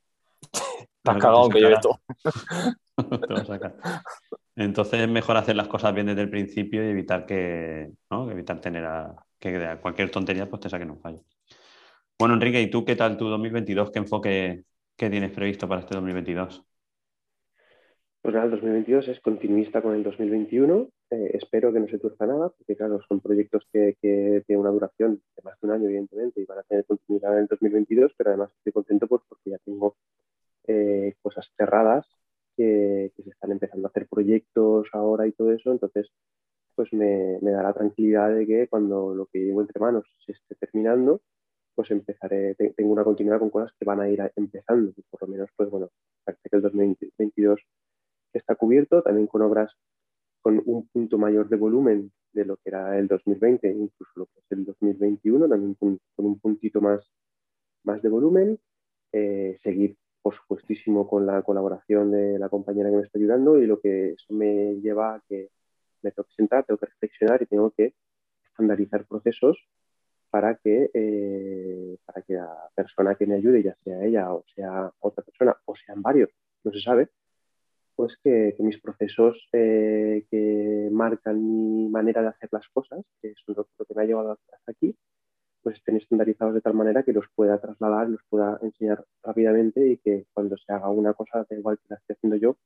Estás cagado que lleve todo. Entonces es mejor hacer las cosas bien desde el principio y evitar que, ¿no? evitar tener a, que cualquier tontería pues te saquen un fallo. Bueno, Enrique, ¿y tú qué tal tu 2022? ¿Qué enfoque qué tienes previsto para este 2022? Pues nada, el 2022 es continuista con el 2021. Eh, espero que no se tuerza nada, porque claro, son proyectos que, que, tienen una duración de más de un año, evidentemente, y van a tener continuidad en el 2022, pero además estoy contento pues, porque ya tengo eh, cosas cerradas que, se están empezando a hacer proyectos ahora y todo eso, entonces pues me, da la tranquilidad de que cuando lo que llevo entre manos se esté terminando, pues empezaré, tengo una continuidad con cosas que van a ir empezando, por lo menos pues bueno, parece que el 2022 está cubierto, también con obras con un punto mayor de volumen de lo que era el 2020, incluso lo que es el 2021, también con, un puntito más, más de volumen, eh, seguir por supuestísimo con la colaboración de la compañera que me está ayudando y lo que eso me lleva a que me tengo que sentar, tengo que reflexionar y tengo que estandarizar procesos para que, eh, para que la persona que me ayude, ya sea ella o sea otra persona o sean varios, no se sabe, pues que, mis procesos eh, que marcan mi manera de hacer las cosas, que es lo que me ha llevado hasta aquí, pues estén estandarizados de tal manera que los pueda trasladar, los pueda enseñar rápidamente y que cuando se haga una cosa, da igual que la esté haciendo yo,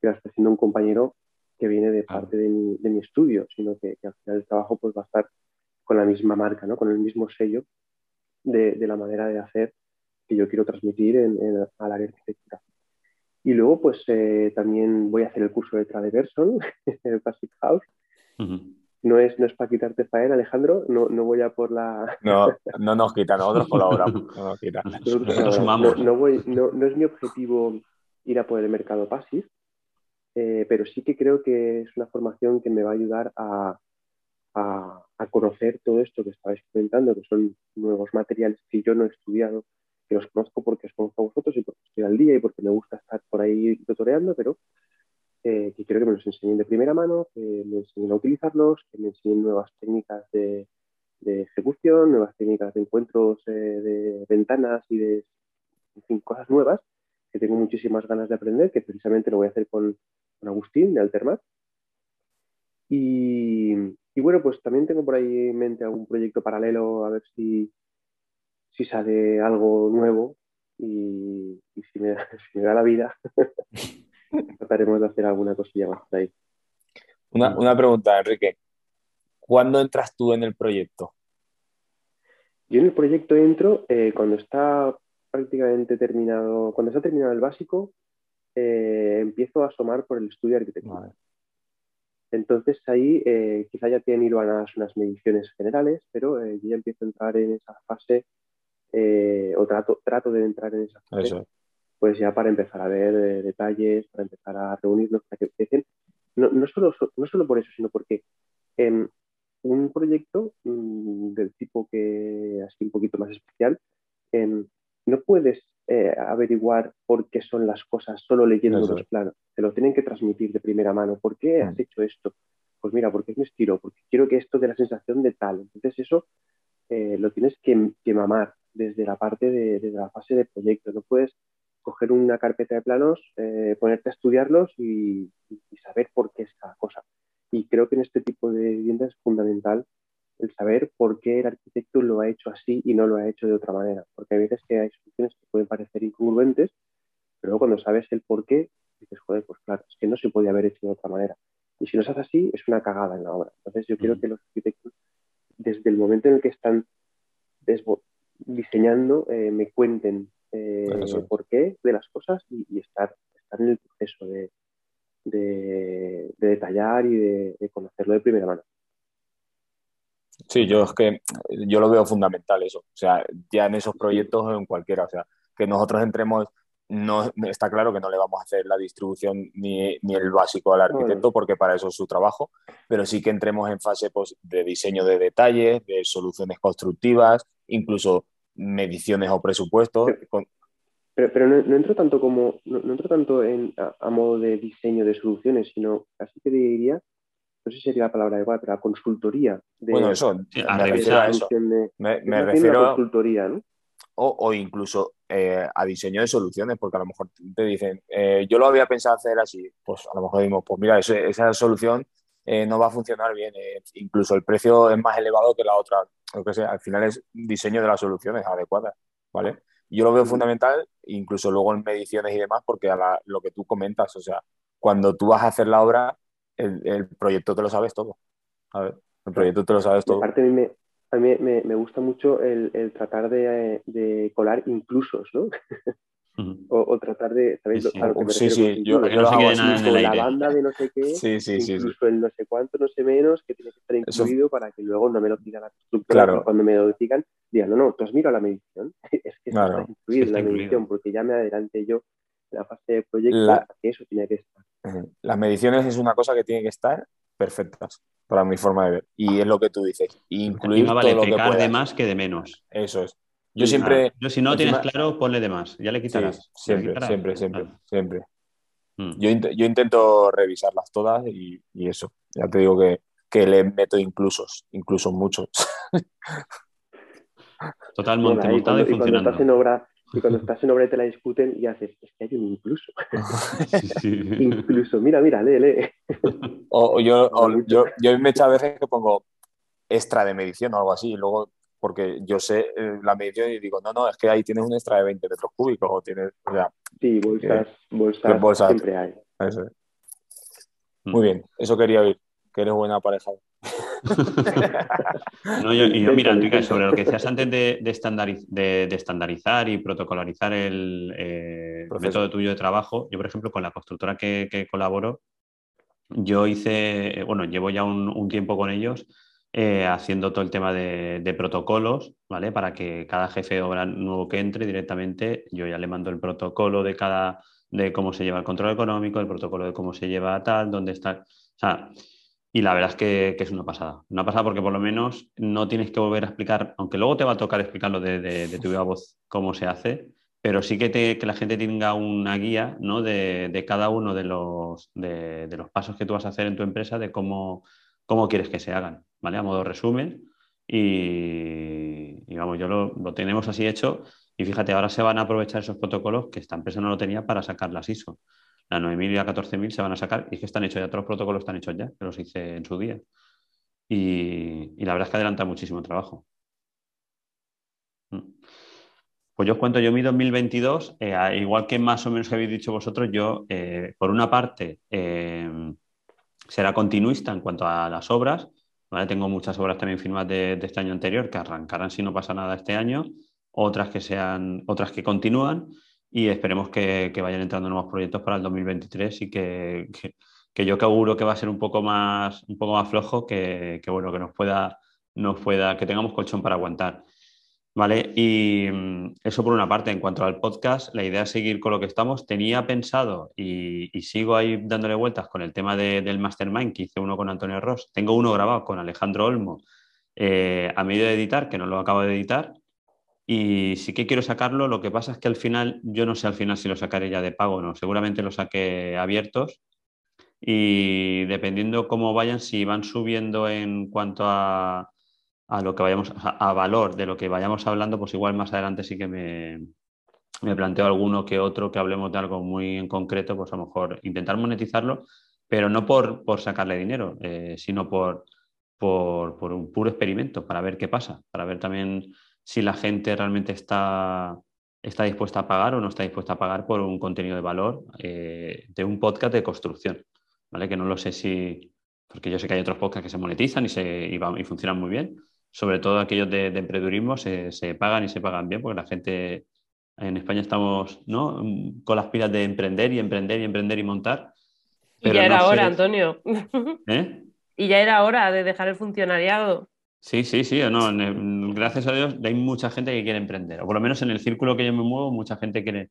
que la esté haciendo un compañero que viene de parte de mi, estudio, sino que, al final el trabajo pues va a estar con la misma marca, ¿no? con el mismo sello de, la manera de hacer que yo quiero transmitir en, al área arquitectura. Y luego, pues eh, también voy a hacer el curso de Tradeverson, el Passive House. No es, no es para quitarte faena, Alejandro, no, no voy a por la... No, no nos quitan, nosotros colaboramos. No, nos quitan. No, voy, no, no, es mi objetivo ir a por el mercado Passive, eh, pero sí que creo que es una formación que me va a ayudar a, a, a, conocer todo esto que estabais comentando, que son nuevos materiales que yo no he estudiado, que los conozco porque os conozco a vosotros y porque estoy al día y porque me gusta estar por ahí tutoreando, pero eh, que quiero que me los enseñen de primera mano, que me enseñen a utilizarlos, que me enseñen nuevas técnicas de, ejecución, nuevas técnicas de encuentros eh, de ventanas y de cosas nuevas que tengo muchísimas ganas de aprender, que precisamente lo voy a hacer con, Agustín de Altermat. Y, bueno, pues también tengo por ahí en mente algún proyecto paralelo a ver si, si sale algo nuevo y, si, me, da la vida, trataremos de hacer alguna cosilla más por ahí. Una, pregunta, Enrique. ¿Cuándo entras tú en el proyecto? Yo en el proyecto entro eh, cuando está prácticamente terminado, cuando está terminado el básico, eh, empiezo a asomar por el estudio de arquitectura. Entonces ahí eh, quizá ya tienen hilvanadas unas mediciones generales, pero yo ya empiezo a entrar en esa fase eh, o trato, trato de entrar en esa fase, pues ya para empezar a ver eh, detalles, para empezar a reunirnos, para que empiecen, no, no, solo, no solo por eso, sino porque en un proyecto mm, del tipo que así un poquito más especial, em, no puedes eh, averiguar por qué son las cosas solo leyendo los planos. Te lo tienen que transmitir de primera mano. ¿Por qué has mm. hecho esto? Pues mira, porque es mi estilo, porque quiero que esto dé la sensación de tal. Entonces eso lo tienes que, que, mamar desde la parte de, desde la fase de proyecto. No puedes coger una carpeta de planos, eh, ponerte a estudiarlos y, saber por qué es cada cosa. Y creo que en este tipo de viviendas es fundamental el saber por qué el arquitecto lo ha hecho así y no lo ha hecho de otra manera. Porque hay veces que hay soluciones que pueden parecer incongruentes, pero luego cuando sabes el por qué, dices, joder, pues claro, es que no se puede haber hecho de otra manera. Y si no se hace así, es una cagada en la obra. Entonces yo quiero que los arquitectos, desde el momento en el que están diseñando eh, me cuenten eh, por qué de las cosas y, estar, estar en el proceso de, de, detallar y de, conocerlo de primera mano. Sí, yo es que yo lo veo fundamental eso. O sea, ya en esos proyectos o en cualquiera, o sea, que nosotros entremos no está claro que no le vamos a hacer la distribución ni, ni el básico al arquitecto porque para eso es su trabajo, pero sí que entremos en fase pues, de diseño de detalles, de soluciones constructivas, incluso mediciones o presupuestos. Pero, pero, no, entro tanto como, no, entro tanto en, a, modo de diseño de soluciones, sino casi que diría, no sé si sería la palabra igual, pero a consultoría. De, bueno, eso, me refiero a eso. me, refiero a consultoría, ¿no? O, o incluso eh, a diseño de soluciones, porque a lo mejor te dicen, eh, yo lo había pensado hacer así, pues a lo mejor decimos, pues mira, esa solución eh, no va a funcionar bien, incluso el precio es más elevado que la otra, lo que sea, al final es diseño de las soluciones adecuadas, ¿vale? Yo lo veo fundamental, incluso luego en mediciones y demás, porque a lo que tú comentas, o sea, cuando tú vas a hacer la obra, el, proyecto te lo sabes todo. El proyecto te lo sabes todo. Aparte, a mí me, me, gusta mucho el, el tratar de, de, colar inclusos, ¿no? o, tratar de, ¿sabéis? Sí, sí. sí, sí. yo, yo, la banda de no sé qué, sí, sí, incluso el no sé cuánto, no sé menos, que tiene que estar incluido para que luego no me lo pidan la constructora. Claro. Cuando me lo digan, digan, no, no, tú has mirado la medición. es que claro, está incluido en la medición, porque ya me adelanté yo en la fase de proyecto que eso tiene que estar. Las mediciones es una cosa que tiene que estar perfectas para mi forma de ver. Y es lo que tú dices. Incluir vale todo lo que de más que de menos. Eso es. Yo siempre. yo, si no tienes claro, ponle de más. Ya le quitarás. siempre, siempre, siempre, siempre, mm. Yo, yo, intento revisarlas todas y, y, eso. Ya te digo que, que le meto inclusos, incluso muchos. Totalmente bueno, montado y, y, cuando estás en obra y cuando estás en obra y te la discuten y haces, es que hay un incluso. incluso, mira, mira, lee, lee. o, yo, yo, yo me he hecho a veces que pongo extra de medición o algo así y luego porque yo sé eh, la medición y digo, no, no, es que ahí tienes un extra de 20 metros cúbicos o tienes, o sea, sí, bolsas, bolsas, bolsas, siempre hay. Muy bien, eso quería oír, que eres buena pareja. no, yo, y yo, mira, Enrique, sobre lo que decías antes de, de, estandarizar y protocolarizar el, eh, método tuyo de trabajo, yo, por ejemplo, con la constructora que, colaboro, yo hice, bueno, llevo ya un, tiempo con ellos eh, haciendo todo el tema de, protocolos, ¿vale? Para que cada jefe de obra nuevo que entre directamente, yo ya le mando el protocolo de cada, de cómo se lleva el control económico, el protocolo de cómo se lleva tal, dónde está, o sea, y la verdad es que, es una pasada. Una pasada porque por lo menos no tienes que volver a explicar, aunque luego te va a tocar explicarlo de, de, tu viva voz cómo se hace, pero sí que, que la gente tenga una guía ¿no? de, cada uno de los, de, los pasos que tú vas a hacer en tu empresa, de cómo, cómo quieres que se hagan, ¿vale? A modo resumen. Y, vamos, yo lo, lo, tenemos así hecho. Y fíjate, ahora se van a aprovechar esos protocolos que esta empresa no lo tenía para sacar las ISO la 9.000 y la 14.000 se van a sacar y es que están hechos ya, todos los protocolos están hechos ya, que los hice en su día. Y, la verdad es que adelanta muchísimo trabajo. Mm. Pues yo os cuento, yo mi 2022, eh, igual que más o menos que habéis dicho vosotros, yo, eh, por una parte, eh, será continuista en cuanto a las obras. Tengo muchas obras también firmadas de, de, este año anterior que arrancarán si no pasa nada este año, otras que sean, otras que continúan y esperemos que, vayan entrando nuevos proyectos para el 2023 y que, yo que auguro que va a ser un poco más, un poco más flojo, que, bueno, que nos pueda, nos pueda, que tengamos colchón para aguantar. ¿Vale? Y mm, eso por una parte. En cuanto al podcast, la idea es seguir con lo que estamos. Tenía pensado y, sigo ahí dándole vueltas con el tema del Mastermind, que hice uno con Antonio Ross. Tengo uno grabado con Alejandro Olmo eh, a medio de editar, que no lo acabo de editar, y sí que quiero sacarlo, lo que pasa es que al final, yo no sé al final si lo sacaré ya de pago o no, seguramente lo saque abiertos y dependiendo cómo vayan, si van subiendo en cuanto a, lo que vayamos, a, valor de lo que vayamos hablando, pues igual más adelante sí que me, me planteo alguno que otro que hablemos de algo muy en concreto, pues a lo mejor intentar monetizarlo, pero no por, por sacarle dinero, eh, sino por, por, por un puro experimento, para ver qué pasa, para ver también si la gente realmente está, está dispuesta a pagar o no está dispuesta a pagar por un contenido de valor eh, de un podcast de construcción, ¿vale? Que no lo sé si, porque yo sé que hay otros podcasts que se monetizan y, se, y, funcionan muy bien, sobre todo aquellos de, de emprendedurismo se, se, pagan y se pagan bien, porque la gente en España estamos ¿no? con las pilas de emprender y emprender y emprender y montar. y ya era hora, Antonio. ¿Eh? Y ya era hora de dejar el funcionariado. Sí, sí, sí, no, gracias a Dios hay mucha gente que quiere emprender, o por lo menos en el círculo que yo me muevo, mucha gente quiere,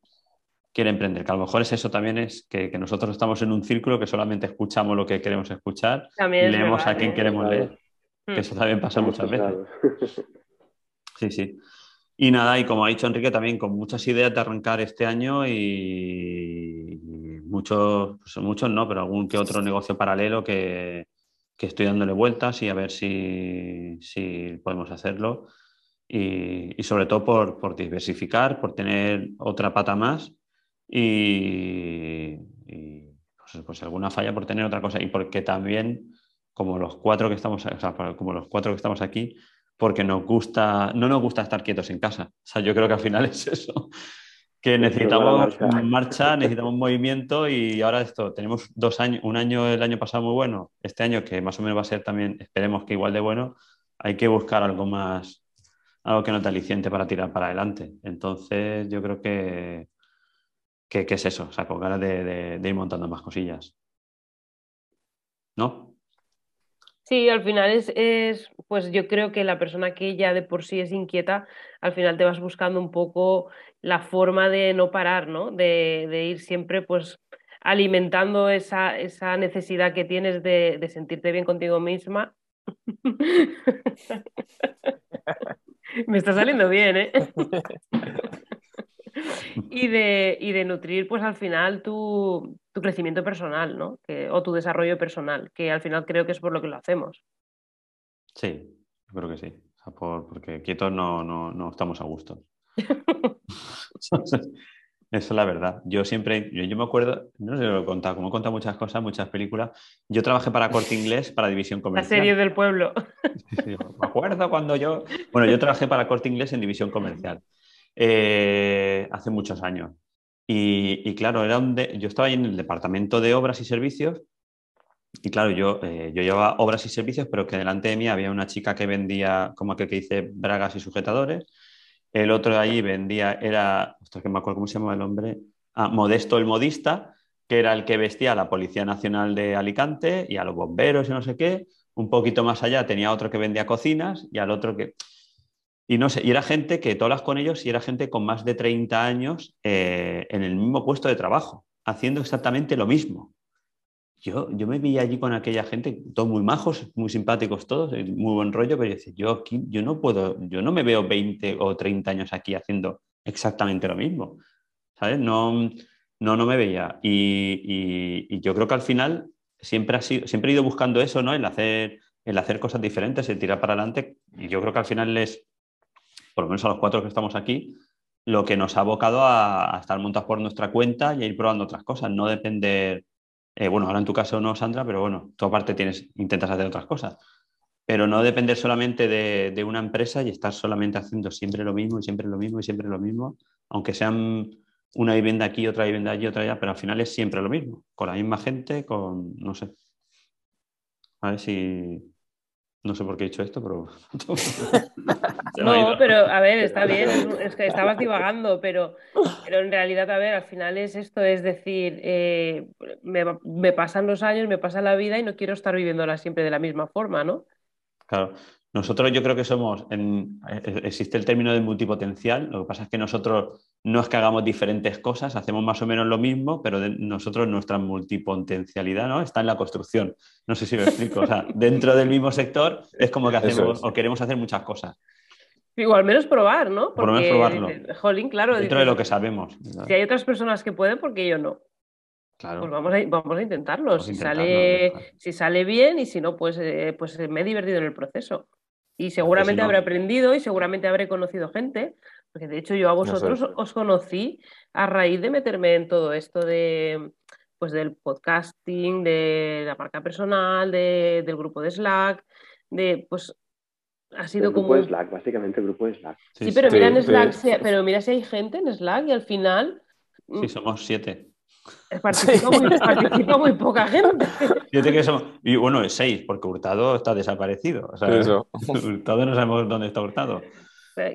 quiere emprender, que a lo mejor es eso también, es que, nosotros estamos en un círculo que solamente escuchamos lo que queremos escuchar y leemos a quien queremos leer, que hmm. eso también pasa muchas veces. Sí, sí. Y nada, y como ha dicho Enrique, también con muchas ideas de arrancar este año y, muchos, pues muchos no, pero algún que otro negocio paralelo que, que estoy dándole vueltas y a ver si, podemos hacerlo. Y, sobre todo por, diversificar, por tener otra pata más y, pues, pues, alguna falla por tener otra cosa. Y porque también, como los cuatro que estamos, como los cuatro que estamos aquí, porque nos gusta, no nos gusta estar quietos en casa. O sea, yo creo que al final es eso que necesitamos marcha. necesitamos movimiento y ahora esto, tenemos dos años, un año el año pasado muy bueno, este año que más o menos va a ser también, esperemos que igual de bueno, hay que buscar algo más, algo que no te aliciente para tirar para adelante. Entonces yo creo que, que, es eso, o sea, con ganas de ir montando más cosillas. ¿No? Sí, al final es, pues yo creo que la persona que ya de por sí es inquieta, al final te vas buscando un poco la forma de no parar, ¿no? De, ir siempre pues alimentando esa, esa necesidad que tienes de, de sentirte bien contigo misma. Me está saliendo bien, ¿eh? y, de, y de nutrir, pues al final tu, tu crecimiento personal, ¿no? o tu desarrollo personal, que al final creo que es por lo que lo hacemos. Sí, yo creo que sí. porque quietos no, no, no, estamos a gusto. Eso es la verdad. Yo siempre, yo, me acuerdo, no sé si lo he contado, como he contado muchas cosas, muchas películas, yo trabajé para Corte Inglés, para División Comercial. La serie del pueblo. me acuerdo cuando yo, bueno, yo trabajé para Corte Inglés en División Comercial eh, hace muchos años. Y, claro, era yo estaba ahí en el departamento de obras y servicios y claro, yo, eh, yo llevaba obras y servicios, pero que delante de mí había una chica que vendía, como aquel que dice, bragas y sujetadores. El otro ahí vendía, era, ostras, que me acuerdo cómo se llama el hombre, ah, Modesto el modista, que era el que vestía a la Policía Nacional de Alicante y a los bomberos y no sé qué. Un poquito más allá tenía otro que vendía cocinas y al otro que... Y no sé, y era gente que todas con ellos y era gente con más de 30 años eh, en el mismo puesto de trabajo, haciendo exactamente lo mismo. Yo, yo me vi allí con aquella gente, todos muy majos, muy simpáticos todos, muy buen rollo, pero yo decía, yo aquí, yo no puedo, yo no me veo 20 o 30 años aquí haciendo exactamente lo mismo, ¿sabes? No, no, no me veía. Y, y, yo creo que al final siempre, ha sido, siempre he ido buscando eso, ¿no? El hacer, el hacer cosas diferentes, el tirar para adelante. Y yo creo que al final es, por lo menos a los cuatro que estamos aquí, lo que nos ha abocado a, estar montados por nuestra cuenta y a ir probando otras cosas, no depender eh, bueno, ahora en tu caso no, Sandra, pero bueno, tú aparte tienes, intentas hacer otras cosas. Pero no depender solamente de, una empresa y estar solamente haciendo siempre lo mismo y siempre lo mismo y siempre lo mismo, aunque sean una vivienda aquí, otra vivienda allí, otra allá, pero al final es siempre lo mismo, con la misma gente, con, no sé. A ver si, no sé por qué he dicho esto, pero. no, pero a ver, está bien, es que estabas divagando, pero, pero en realidad, a ver, al final es esto, es decir, eh, me, pasan los años, me pasa la vida y no quiero estar viviéndola siempre de la misma forma, ¿no? Claro. Nosotros yo creo que somos, en, eh, existe el término de multipotencial, lo que pasa es que nosotros no es que hagamos diferentes cosas, hacemos más o menos lo mismo, pero nosotros nuestra multipotencialidad ¿no? está en la construcción. No sé si me explico. O sea, dentro del mismo sector es como que hacemos o queremos hacer muchas cosas. Igual al menos probar, ¿no? Por lo menos probarlo. Jolín, claro. Dentro de lo que sabemos. Si hay otras personas que pueden, ¿por qué yo no? Claro. Pues vamos a, vamos a intentarlo. si, sale, si sale bien y si no, pues, eh, pues me he divertido en el proceso. Y seguramente habré aprendido y seguramente habré conocido gente, porque de hecho yo a vosotros os conocí a raíz de meterme en todo esto de pues del podcasting, de la marca personal, de, del grupo de Slack, de pues ha sido el grupo como de Slack, básicamente el grupo de Slack. Sí, pero mira en Slack, pero mira si hay gente en Slack y al final Sí, somos siete. Participa muy, poca gente. que somos, y bueno, es seis, porque Hurtado está desaparecido. O sea, Hurtado no sabemos dónde está Hurtado.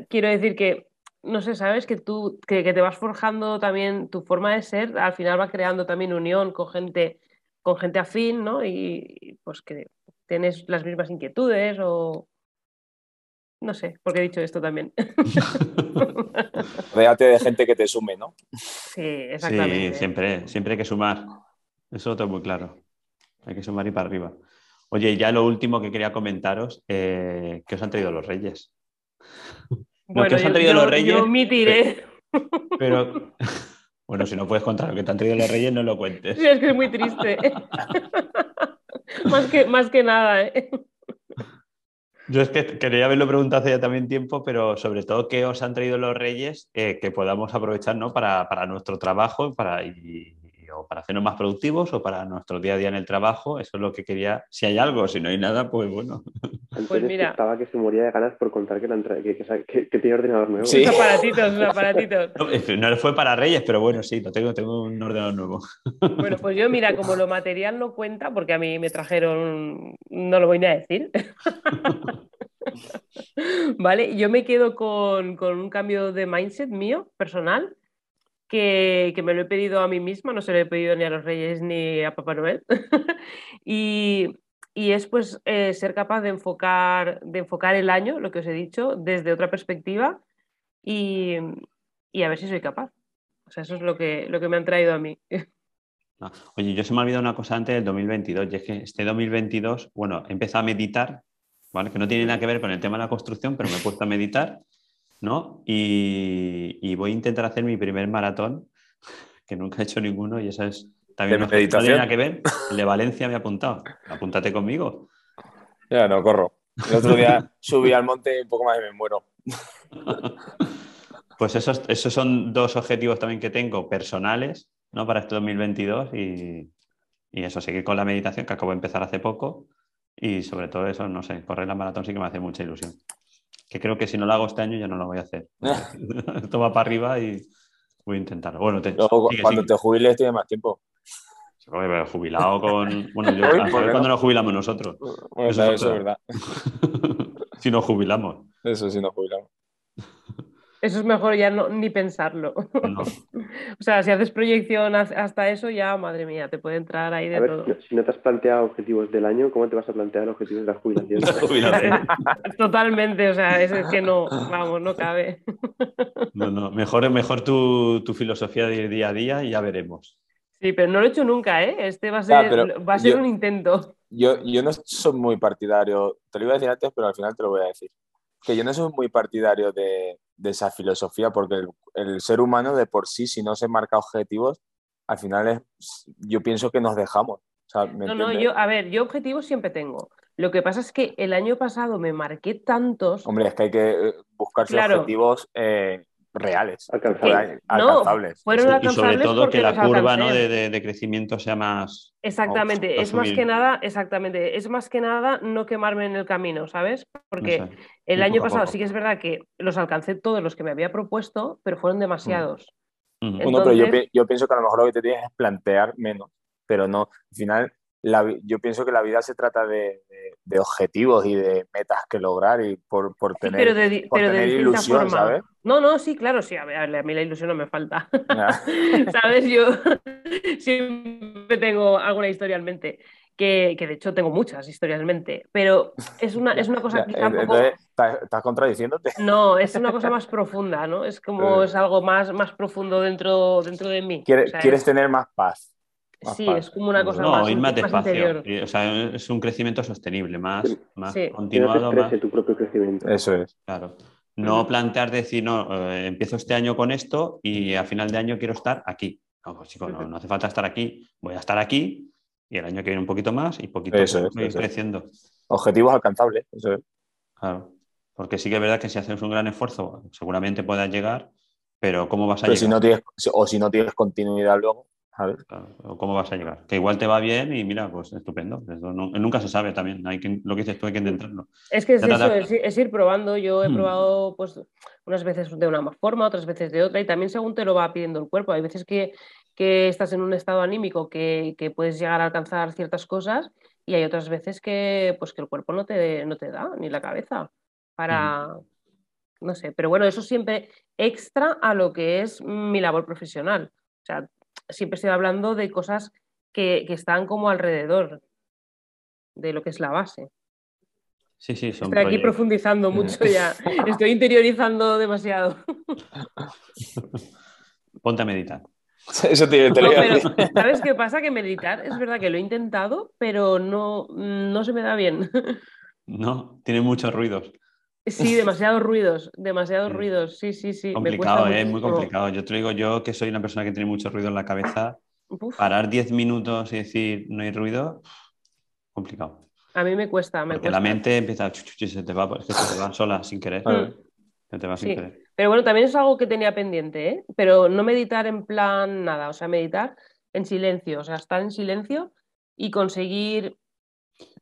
Quiero decir que, no sé, sabes que tú, que, te vas forjando también tu forma de ser, al final va creando también unión con gente, con gente afín, ¿no? y pues que tienes las mismas inquietudes o, no sé, porque he dicho esto también. Véate de gente que te sume, ¿no? Sí, exactamente. Sí, siempre, siempre hay que sumar. Eso lo tengo muy claro. Hay que sumar y para arriba. Oye, ya lo último que quería comentaros, eh, ¿qué os han traído los reyes? Bueno, ¿qué os han traído los reyes? Yo omitiré. Pero, bueno, si no puedes contar lo que te han traído los reyes, no lo cuentes. Sí, es que es muy triste. más, que, más que nada, ¿eh? Yo es que quería haberlo preguntado hace ya también tiempo, pero sobre todo qué os han traído los reyes eh, que podamos aprovechar ¿no? para, para, nuestro trabajo para, y, o para hacernos más productivos o para nuestro día a día en el trabajo. Eso es lo que quería. Si hay algo, si no hay nada, pues bueno. pues mira. Estaba que se moría de ganas por contar que, que, que, tiene ordenador nuevo. Sí. aparatitos, aparatitos. No, fue para Reyes, pero bueno, sí, lo tengo, tengo un ordenador nuevo. Bueno, pues yo, mira, como lo material no cuenta, porque a mí me trajeron, no lo voy ni a decir. vale, yo me quedo con, con un cambio de mindset mío, personal que, me lo he pedido a mí misma, no se lo he pedido ni a los Reyes ni a Papá Noel. y, es pues eh, ser capaz de enfocar, de enfocar el año, lo que os he dicho, desde otra perspectiva y, a ver si soy capaz. O sea, eso es lo que, lo que me han traído a mí. Ah, oye, yo se me ha olvidado una cosa antes del 2022, y es que este 2022, bueno, he empezado a meditar, ¿vale? que no tiene nada que ver con el tema de la construcción, pero me he puesto a meditar ¿no? Y, voy a intentar hacer mi primer maratón, que nunca he hecho ninguno, y esa es también una meditación. que ver. El de Valencia me ha apuntado. Apúntate conmigo. Ya, no, corro. El otro día subí al monte y un poco más y me muero. Pues esos, esos son dos objetivos también que tengo personales ¿no? para este 2022 y, y eso, seguir con la meditación que acabo de empezar hace poco y sobre todo eso, no sé, correr la maratón sí que me hace mucha ilusión que creo que si no lo hago este año ya no lo voy a hacer. Esto va para arriba y voy a intentarlo. Bueno, cuando te jubiles tienes más tiempo. jubilado con. Bueno, yo, a saber cuándo nos jubilamos nosotros. Bueno, Eso es verdad. si nos jubilamos. Eso sí nos jubilamos. Eso es mejor ya no, ni pensarlo. No. O sea, si haces proyección ha- hasta eso, ya, madre mía, te puede entrar ahí de A ver, todo. no- si no te has planteado objetivos del año, ¿cómo te vas a plantear objetivos de la jubilación? La jubilación. Totalmente, o sea, es es que no, vamos, no cabe. No, no. Mejor, mejor tu, tu filosofía de ir día a día y ya veremos. Sí, pero no lo he hecho nunca, ¿eh? Este va a ser, va a ser yo- un intento. Yo, yo no soy muy partidario, te lo iba a decir antes, pero al final te lo voy a decir. Que yo no soy muy partidario de, de esa filosofía, porque el, el ser humano de por sí, si no se marca objetivos, al final es, yo pienso que nos dejamos. O sea, ¿me No, no, yo, a ver, yo objetivos siempre tengo. Lo que pasa es que el año pasado me marqué tantos. Hombre, es que hay que eh, buscarse Claro. objetivos eh, reales, Alcanzables. al- No, fueron. Y sobre todo que la curva ¿no? de, de- de crecimiento sea más. Exactamente, es más que nada, exactamente, es más que nada no quemarme en el camino, ¿sabes? Porque no sé. el año pasado sí que es verdad que los alcancé todos los que me había propuesto, pero fueron demasiados. Bueno, pero yo, yo pienso que a lo mejor lo que te tienes es plantear menos, pero no, al final, la yo pienso que la vida se trata de, de- de objetivos y de metas que lograr y por, por Sí, tener... pero de, por pero tener ilusión, forma. ¿sabes? No, no, sí, claro, sí, a ver, a mí la ilusión no me falta. Ya. ¿Sabes? Yo siempre tengo alguna historia en mente, que, que de hecho tengo muchas historias en mente, pero es una, es una cosa Ya, quizá un poco... Entonces, ¿estás, estás contradiciéndote? No, es una cosa más profunda, ¿no? Es como, Eh. es algo más, más profundo dentro, dentro de mí. ¿Quieres, O sea, quieres es- tener más paz? Más Sí, es como una cosa No, más, ir más más despacio. O sea, es un crecimiento sostenible, más, Sí. más Sí. Continuado, más. tu propio crecimiento. Eso es. Claro. No plantear decir, no, eh, empiezo este año con esto y a final de año quiero estar aquí. No, pues, chico, no, no hace falta estar aquí, voy a estar aquí y el año que viene un poquito más y poquito a Eso es, ir eso es. creciendo. Objetivos alcanzables. Eso es. Claro. Porque sí que es verdad que si haces un gran esfuerzo, seguramente puedas llegar, pero ¿cómo vas a Pero si llegar? no tienes, o si no tienes continuidad luego, ¿sabes? Claro, o ¿Cómo vas a llegar? Que igual te va bien y mira, pues estupendo. Eso no- nunca se sabe también. Hay que, lo que dices tú hay que intentarlo. Es que es eso, es, es ir probando. Yo he Hmm. probado pues unas veces de una forma, otras veces de otra, y también según te lo va pidiendo el cuerpo. Hay veces que, que estás en un estado anímico que, que puedes llegar a alcanzar ciertas cosas, y hay otras veces que, pues, que el cuerpo no te, no te da, ni la cabeza, para, no sé, pero bueno, eso siempre extra a lo que es mi labor profesional. O sea, siempre estoy hablando de cosas que, que están como alrededor de lo que es la base. Sí, sí, son Estoy aquí proyectos. profundizando mucho ya. Estoy interiorizando demasiado. Ponte a meditar. Eso te, No, pero. ¿sabes qué pasa? Que meditar es verdad que lo he intentado, pero no, no se me da bien. No, tiene muchos ruidos. Sí, demasiados ruidos, demasiados ruidos. Sí, sí, sí. Complicado, ¿eh? muy muchísimo. complicado. Yo te digo, yo que soy una persona que tiene mucho ruido en la cabeza, Uf, parar 10 minutos y decir no hay ruido, complicado. a mí me cuesta, me Porque cuesta. la mente empieza, chu, chu, se te va, es que se te va sola sin querer. Ah. Se te va sin Sí. querer. Pero bueno, también es algo que tenía pendiente, ¿eh? Pero no meditar en plan nada, o sea, meditar en silencio, o sea, estar en silencio y conseguir,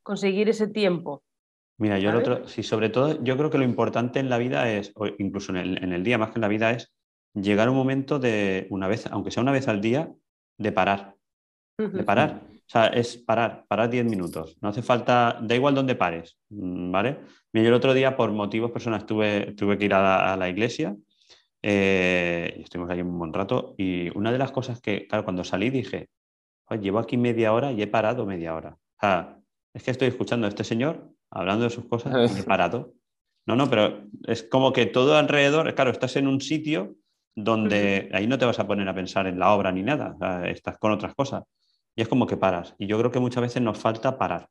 conseguir ese tiempo. Mira, yo el otro, sí, sobre todo, yo creo que lo importante en la vida es, o incluso en el, en el día más que en la vida, es llegar a un momento de una vez, aunque sea una vez al día, de parar. De parar. O sea, es parar, parar 10 minutos. No hace falta, da igual dónde pares, mm, ¿vale? Mira, yo el otro día, por motivos personales, tuve, tuve que ir a la, a la iglesia eh, y estuvimos ahí un buen rato. Y una de las cosas que, claro, cuando salí dije, "Joder, llevo aquí media hora y he parado media hora. O sea, es que estoy escuchando a este señor hablando de sus cosas y he parado. No, no, pero es como que todo alrededor, claro, estás en un sitio donde ahí no te vas a poner a pensar en la obra ni nada, o sea, estás con otras cosas. Y es como que paras. Y yo creo que muchas veces nos falta parar.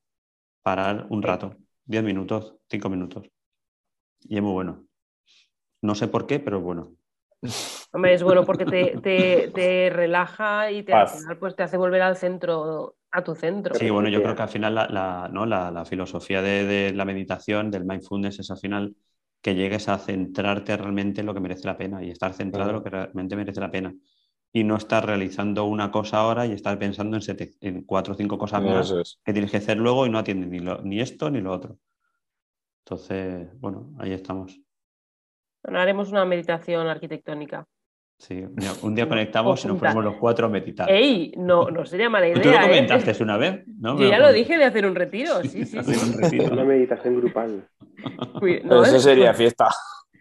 Parar un rato, 10 minutos, 5 minutos. Y es muy bueno. No sé por qué, pero es bueno. Hombre, es bueno porque te, te, te relaja y te, al final pues, te hace volver al centro, a tu centro. Sí, bueno, yo creo que al final la, la- ¿no? la, la filosofía de, de la meditación, del mindfulness, es al final que llegues a centrarte realmente en lo que merece la pena y estar centrado en lo que realmente merece la pena. Y no estar realizando una cosa ahora y estar pensando en, sete- en cuatro o cinco cosas más es. que tienes que hacer luego y no atiendes ni, lo- ni esto ni lo otro. Entonces, bueno, ahí estamos. Bueno, haremos una meditación arquitectónica. Sí, un día conectamos y nos ponemos los cuatro a meditar. ¡Ey! No, no sería mala idea. Tú lo ¿eh? comentaste una vez, ¿no? Yo ya lo dije de hacer un retiro, sí, sí, Hacer sí. un retiro. Una meditación grupal. No, eso es- sería fiesta.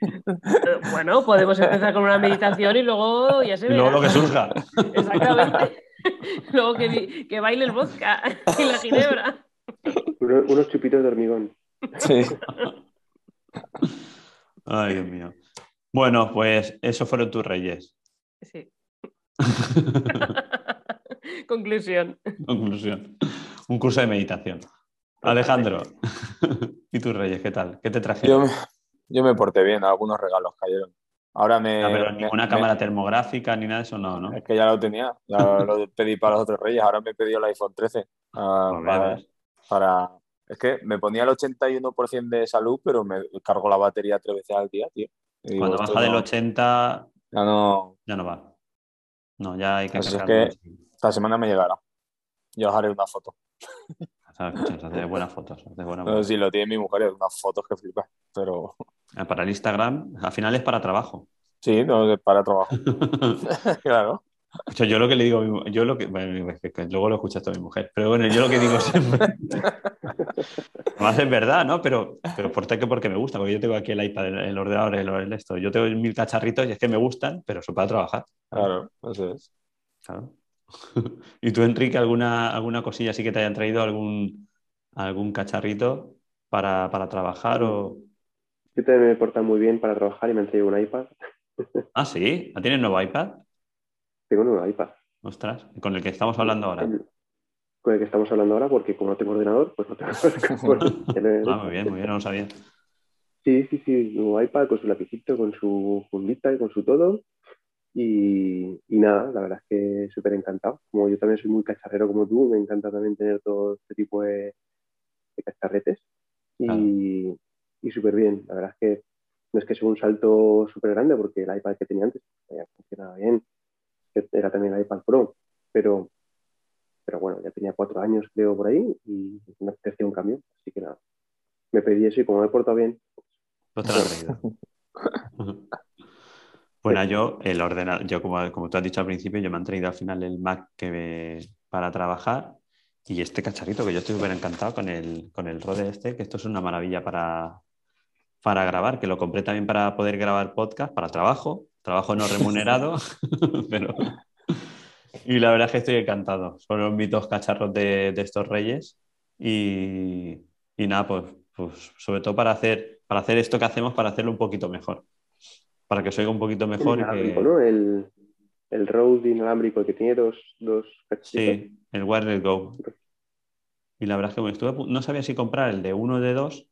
Bueno, podemos empezar con una meditación y luego ya se Y verá. luego lo que surja. Exactamente. luego que, que baile el vodka y la ginebra. Uno- unos chupitos de hormigón. Sí. Ay, Dios mío. Bueno, pues esos fueron tus reyes. Sí. Conclusión. Conclusión. Un curso de meditación. Alejandro, ¿y tus reyes qué tal? ¿Qué te trajeron? yo me porté bien, algunos regalos cayeron. Ahora me. Ah, pero me- ninguna me- cámara termográfica ni nada de eso, no, ¿no? Es que ya lo tenía, ya lo pedí para los otros reyes, ahora me he pedido el iPhone 13. ah, Pues para, para- Es que me ponía el 81% de salud, pero me cargo la batería tres veces al día, tío. Y Cuando baja del no- 80 Ya no. ya no va. No, ya hay que Así es cargarlo. Esta semana me llegará. Yo os haré una foto. O sea, escucha, hace buenas fotos. hace buenas si lo tiene mi mujer, es unas fotos que flipas. Pero Ah, Para el Instagram, al final es para trabajo. sí, no es para trabajo. claro. Escucha, yo lo que le digo, a mi yo lo que, bueno, es que- que luego lo escuchas a mi mujer, pero bueno, yo lo que digo siempre, además es verdad, ¿no? Pero, pero por qué porque me gusta, porque yo tengo aquí el iPad, el, el ordenador, el, el esto, yo tengo mil cacharritos y es que me gustan, pero son para trabajar, Claro, eso es. claro. ¿Y tú, Enrique, alguna, alguna cosilla así que te hayan traído, algún, algún cacharrito para, para trabajar o... Yo también me he portado muy bien para trabajar y me han traído un iPad. Ah, sí, ¿tienes nuevo iPad? Tengo un nuevo iPad. Ostras, con el que estamos hablando ahora. El- con el que estamos hablando ahora, porque como no tengo ordenador, pues no tengo Ah, muy bien, muy bien, no lo sabía. Sí, sí, sí, nuevo iPad con su lapicito, con su fundita y con su todo. Y, y nada, la verdad es que súper encantado. Como yo también soy muy cacharrero como tú, me encanta también tener todo este tipo de, de cacharretes. Y, y súper bien, la verdad es que no es que sea un salto súper grande, porque el iPad que tenía antes ya funcionaba bien, que era también el iPad Pro, pero, pero bueno, ya tenía cuatro años creo por ahí y me apetecía un cambio, así que nada, me pedí eso y como me he portado bien, Pues te lo. Bueno, yo el ordenador, yo como, como tú has dicho al principio, yo me han traído al final el Mac que me- para trabajar y este cacharrito que yo estoy súper encantado con el, con el Rode este, que esto es una maravilla para, para grabar, que lo compré también para poder grabar podcast, para trabajo, trabajo no remunerado, pero... Y la verdad es que estoy encantado. Son mis dos cacharros de, de estos reyes y, y nada, pues, pues sobre todo para hacer, para hacer esto que hacemos, para hacerlo un poquito mejor. Para que os oiga un poquito mejor. y que- ¿no? El, el Rode inalámbrico que tiene dos, dos cachitos. Sí, el Wireless Go. Y la verdad es que bueno, estuve no sabía si comprar el de uno o de dos,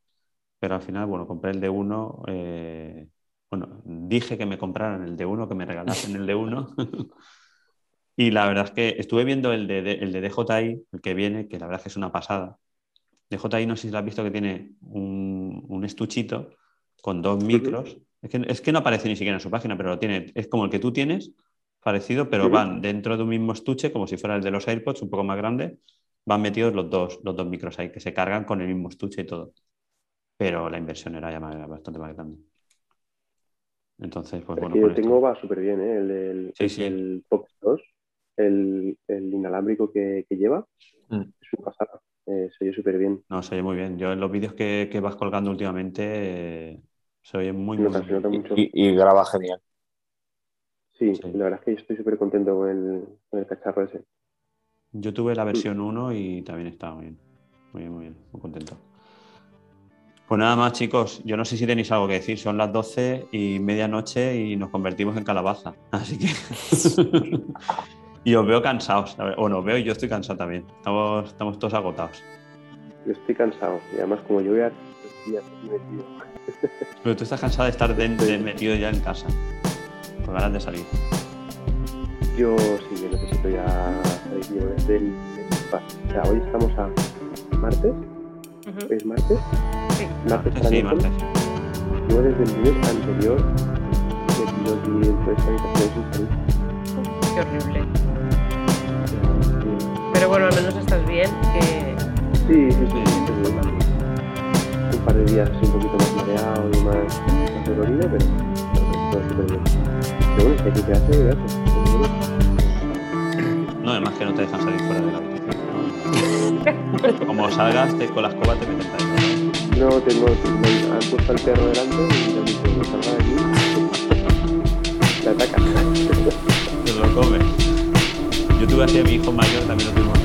pero al final, bueno, compré el de uno. eh, bueno, dije que me compraran el de uno, que me regalasen el de uno. y la verdad es que estuve viendo el de, de- el de DJI, el que viene, que la verdad es que es una pasada. DJI, no sé si lo has visto, que tiene un, un estuchito con dos micros. Es que, es que no aparece ni siquiera en su página, pero lo tiene. Es como el que tú tienes, parecido, pero van dentro de un mismo estuche, como si fuera el de los AirPods, un poco más grande, van metidos los dos, los dos micros ahí, que se cargan con el mismo estuche y todo. Pero la inversión era ya más- bastante más grande. Entonces, pues El bueno, que con yo esto- tengo va súper bien, ¿eh? El, del- Sí, el, sí. el Fox 2, el, el inalámbrico que, que lleva, Mm. es una pasada. Eh, se oye súper bien. No, se oye muy bien. Yo en los vídeos que, que vas colgando últimamente eh, se oye muy, muy bien. mucho. Y, y graba genial. Sí, Sí. la verdad es que yo estoy súper contento con el, con el cacharro ese. Yo tuve la versión 1 y también estaba muy bien. Muy bien, muy bien. Muy contento. Pues nada más, chicos. Yo no sé si tenéis algo que decir. Son las 12 y medianoche y nos convertimos en calabaza. Así que. y os veo cansados. la verdad. Bueno, os veo y yo estoy cansado también. Estamos, estamos todos agotados. Yo estoy cansado y además como yo voy a Pero tú estás cansado de estar de- de- metido ya en casa. Con ganas de salir. yo sí, yo necesito ya salir yo desde el. O sea, hoy estamos a martes, hoy es martes, Sí. martes para Sí, martes. Yo desde el lunes anterior dentro de esta habitación sin salir. Qué horrible. Pero bueno, al menos estás bien, que sí, sí, sí, sí, sí. Un par de días así un poquito más mareado y más, más dolorido, pero, todo súper bien. Pero bueno, hay que quedarse, quedarse. No, además que no te dejan salir fuera de la habitación. ¿no? Como salgas te, con la escoba te metes ahí. No, tengo, me puesto al perro delante y me han dicho, no salga aquí. Me ataca. Te lo comes. Yo tuve así a mi hijo mayor, también lo tuvimos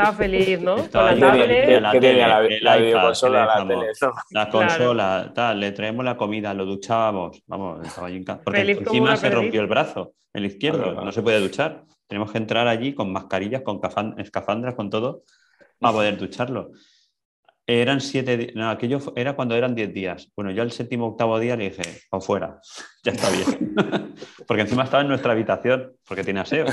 Estaba feliz, ¿no? Estaba Con la ahí, tablet. que la tele, La, el la iPad, la teléfono. tele. eso. La Claro. consola, tal, le traemos la comida, lo duchábamos, vamos, estaba allí en casa. Porque Feliz encima se rompió el brazo, el izquierdo, no se puede duchar. Tenemos que entrar allí con mascarillas, con cafan- escafandras, con todo, para poder ducharlo. Eran siete días, no, aquello era cuando eran diez días. Bueno, yo al séptimo octavo día le dije, para fuera, ya está bien. porque encima estaba en nuestra habitación, porque tiene aseo.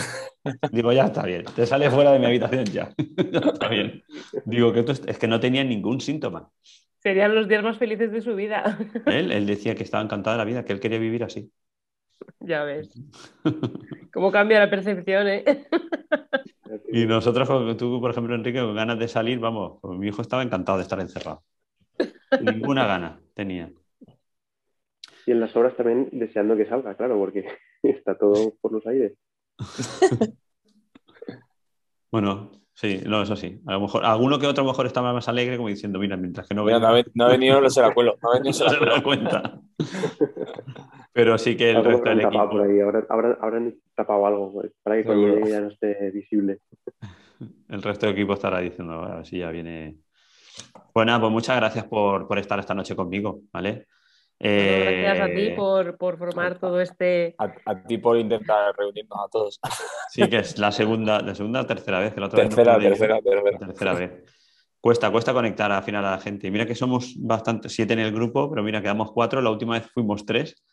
Digo, ya está bien, te sales fuera de mi habitación ya. ya está bien. Digo, que es que no tenía ningún síntoma. Serían los días más felices de su vida. Él, él decía que estaba encantado de la vida, que él quería vivir así. ya ves. Cómo cambia la percepción, ¿eh? Y nosotros, tú, por ejemplo, Enrique, con ganas de salir, vamos, pues mi hijo estaba encantado de estar encerrado. Ninguna gana tenía. Y en las obras también deseando que salga, claro, porque está todo por los aires. Bueno, sí, no, eso sí. A lo mejor, alguno que otro a lo mejor estaba más alegre, como diciendo, mira, mientras que no venga, no, ha, ven- no ha venido, no se la cuelo. No ha venido, se no la se da cuelo. cuenta. Pero sí que el resto del tapado por equipo, ahí, habrán, habrán- habrán tapado algo pues, para que cuando Seguro. llegue ya no esté visible. el resto del equipo estará diciendo, a ver si ya viene. Pues nada, pues muchas gracias por, por estar esta noche conmigo, ¿vale? Bueno, gracias a ti Eh, por, por formar todo este. A, a ti por intentar reunirnos a todos. Sí, que es la segunda, la segunda o tercera vez que la otra vez no Tercera, tercera, tercera. tercera vez. Cuesta, cuesta conectar al final a la gente. Mira que somos bastante, siete en el grupo, pero mira, quedamos cuatro. La última vez fuimos tres.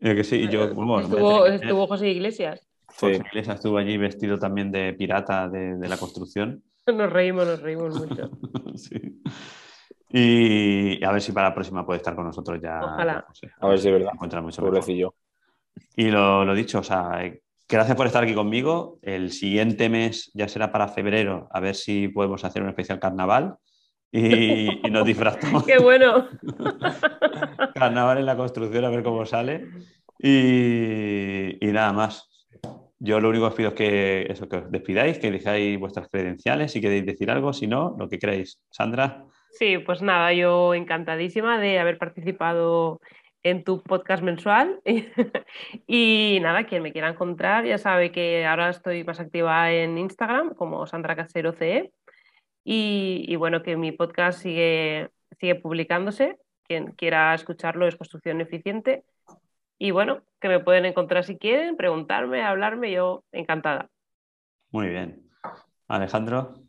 Eh, que sí, y yo, bueno, a estuvo, estuvo José Iglesias. José Sí. Iglesias estuvo allí vestido también de pirata de, de la construcción. Nos reímos, nos reímos mucho. Sí. Y a ver si para la próxima puede estar con nosotros ya. Ojalá. José. A ver si es verdad. Encuentra mucho. Pobrecillo. Y lo, lo dicho, o sea, eh, gracias por estar aquí conmigo. El siguiente mes ya será para febrero, a ver si podemos hacer un especial carnaval y, y nos disfrazamos. ¡Qué bueno! carnaval en la construcción, a ver cómo sale. Y, y nada más. Yo lo único que os pido es que, eso, que os despidáis, que dejáis vuestras credenciales, si queréis decir algo, si no, lo que queráis. Sandra, Sí, pues nada, yo encantadísima de haber participado en tu podcast mensual. y nada, quien me quiera encontrar ya sabe que ahora estoy más activa en Instagram como Sandra Casero CE. Y, bueno, que mi podcast sigue, sigue publicándose. Quien quiera escucharlo es Construcción Eficiente. Y bueno, que me pueden encontrar si quieren, preguntarme, hablarme, yo encantada. muy bien. Alejandro,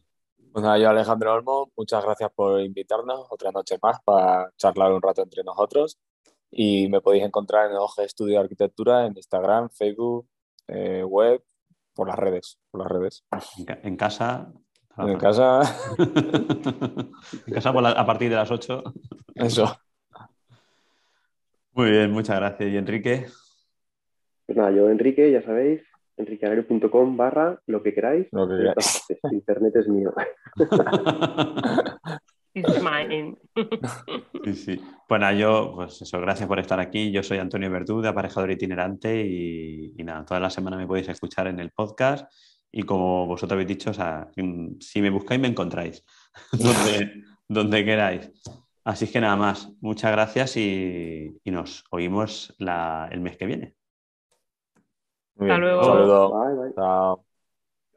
Pues nada, yo Alejandro Olmo, muchas gracias por invitarnos otra noche más para charlar un rato entre nosotros. Y me podéis encontrar en OG Estudio de Arquitectura en Instagram, Facebook, eh, web, por las redes, por las redes. en, ca- en casa. En casa, en casa por la- a partir de las 8. eso. Muy bien, muchas gracias. Y Enrique, Pues nada, yo Enrique, ya sabéis, enriqueanario.com barra lo que queráis. Lo que queráis. Internet es mío. It's mine. Sí, sí. Bueno, yo, pues eso, gracias por estar aquí. Yo soy Antonio Verdú, de Aparejador Itinerante, y, y nada, toda la semana me podéis escuchar en el podcast. Y como vosotros habéis dicho, o sea, si me buscáis, me encontráis donde, donde queráis. Así es que nada más, muchas gracias y, y nos oímos la- el mes que viene. Muy Hasta bien. luego. Un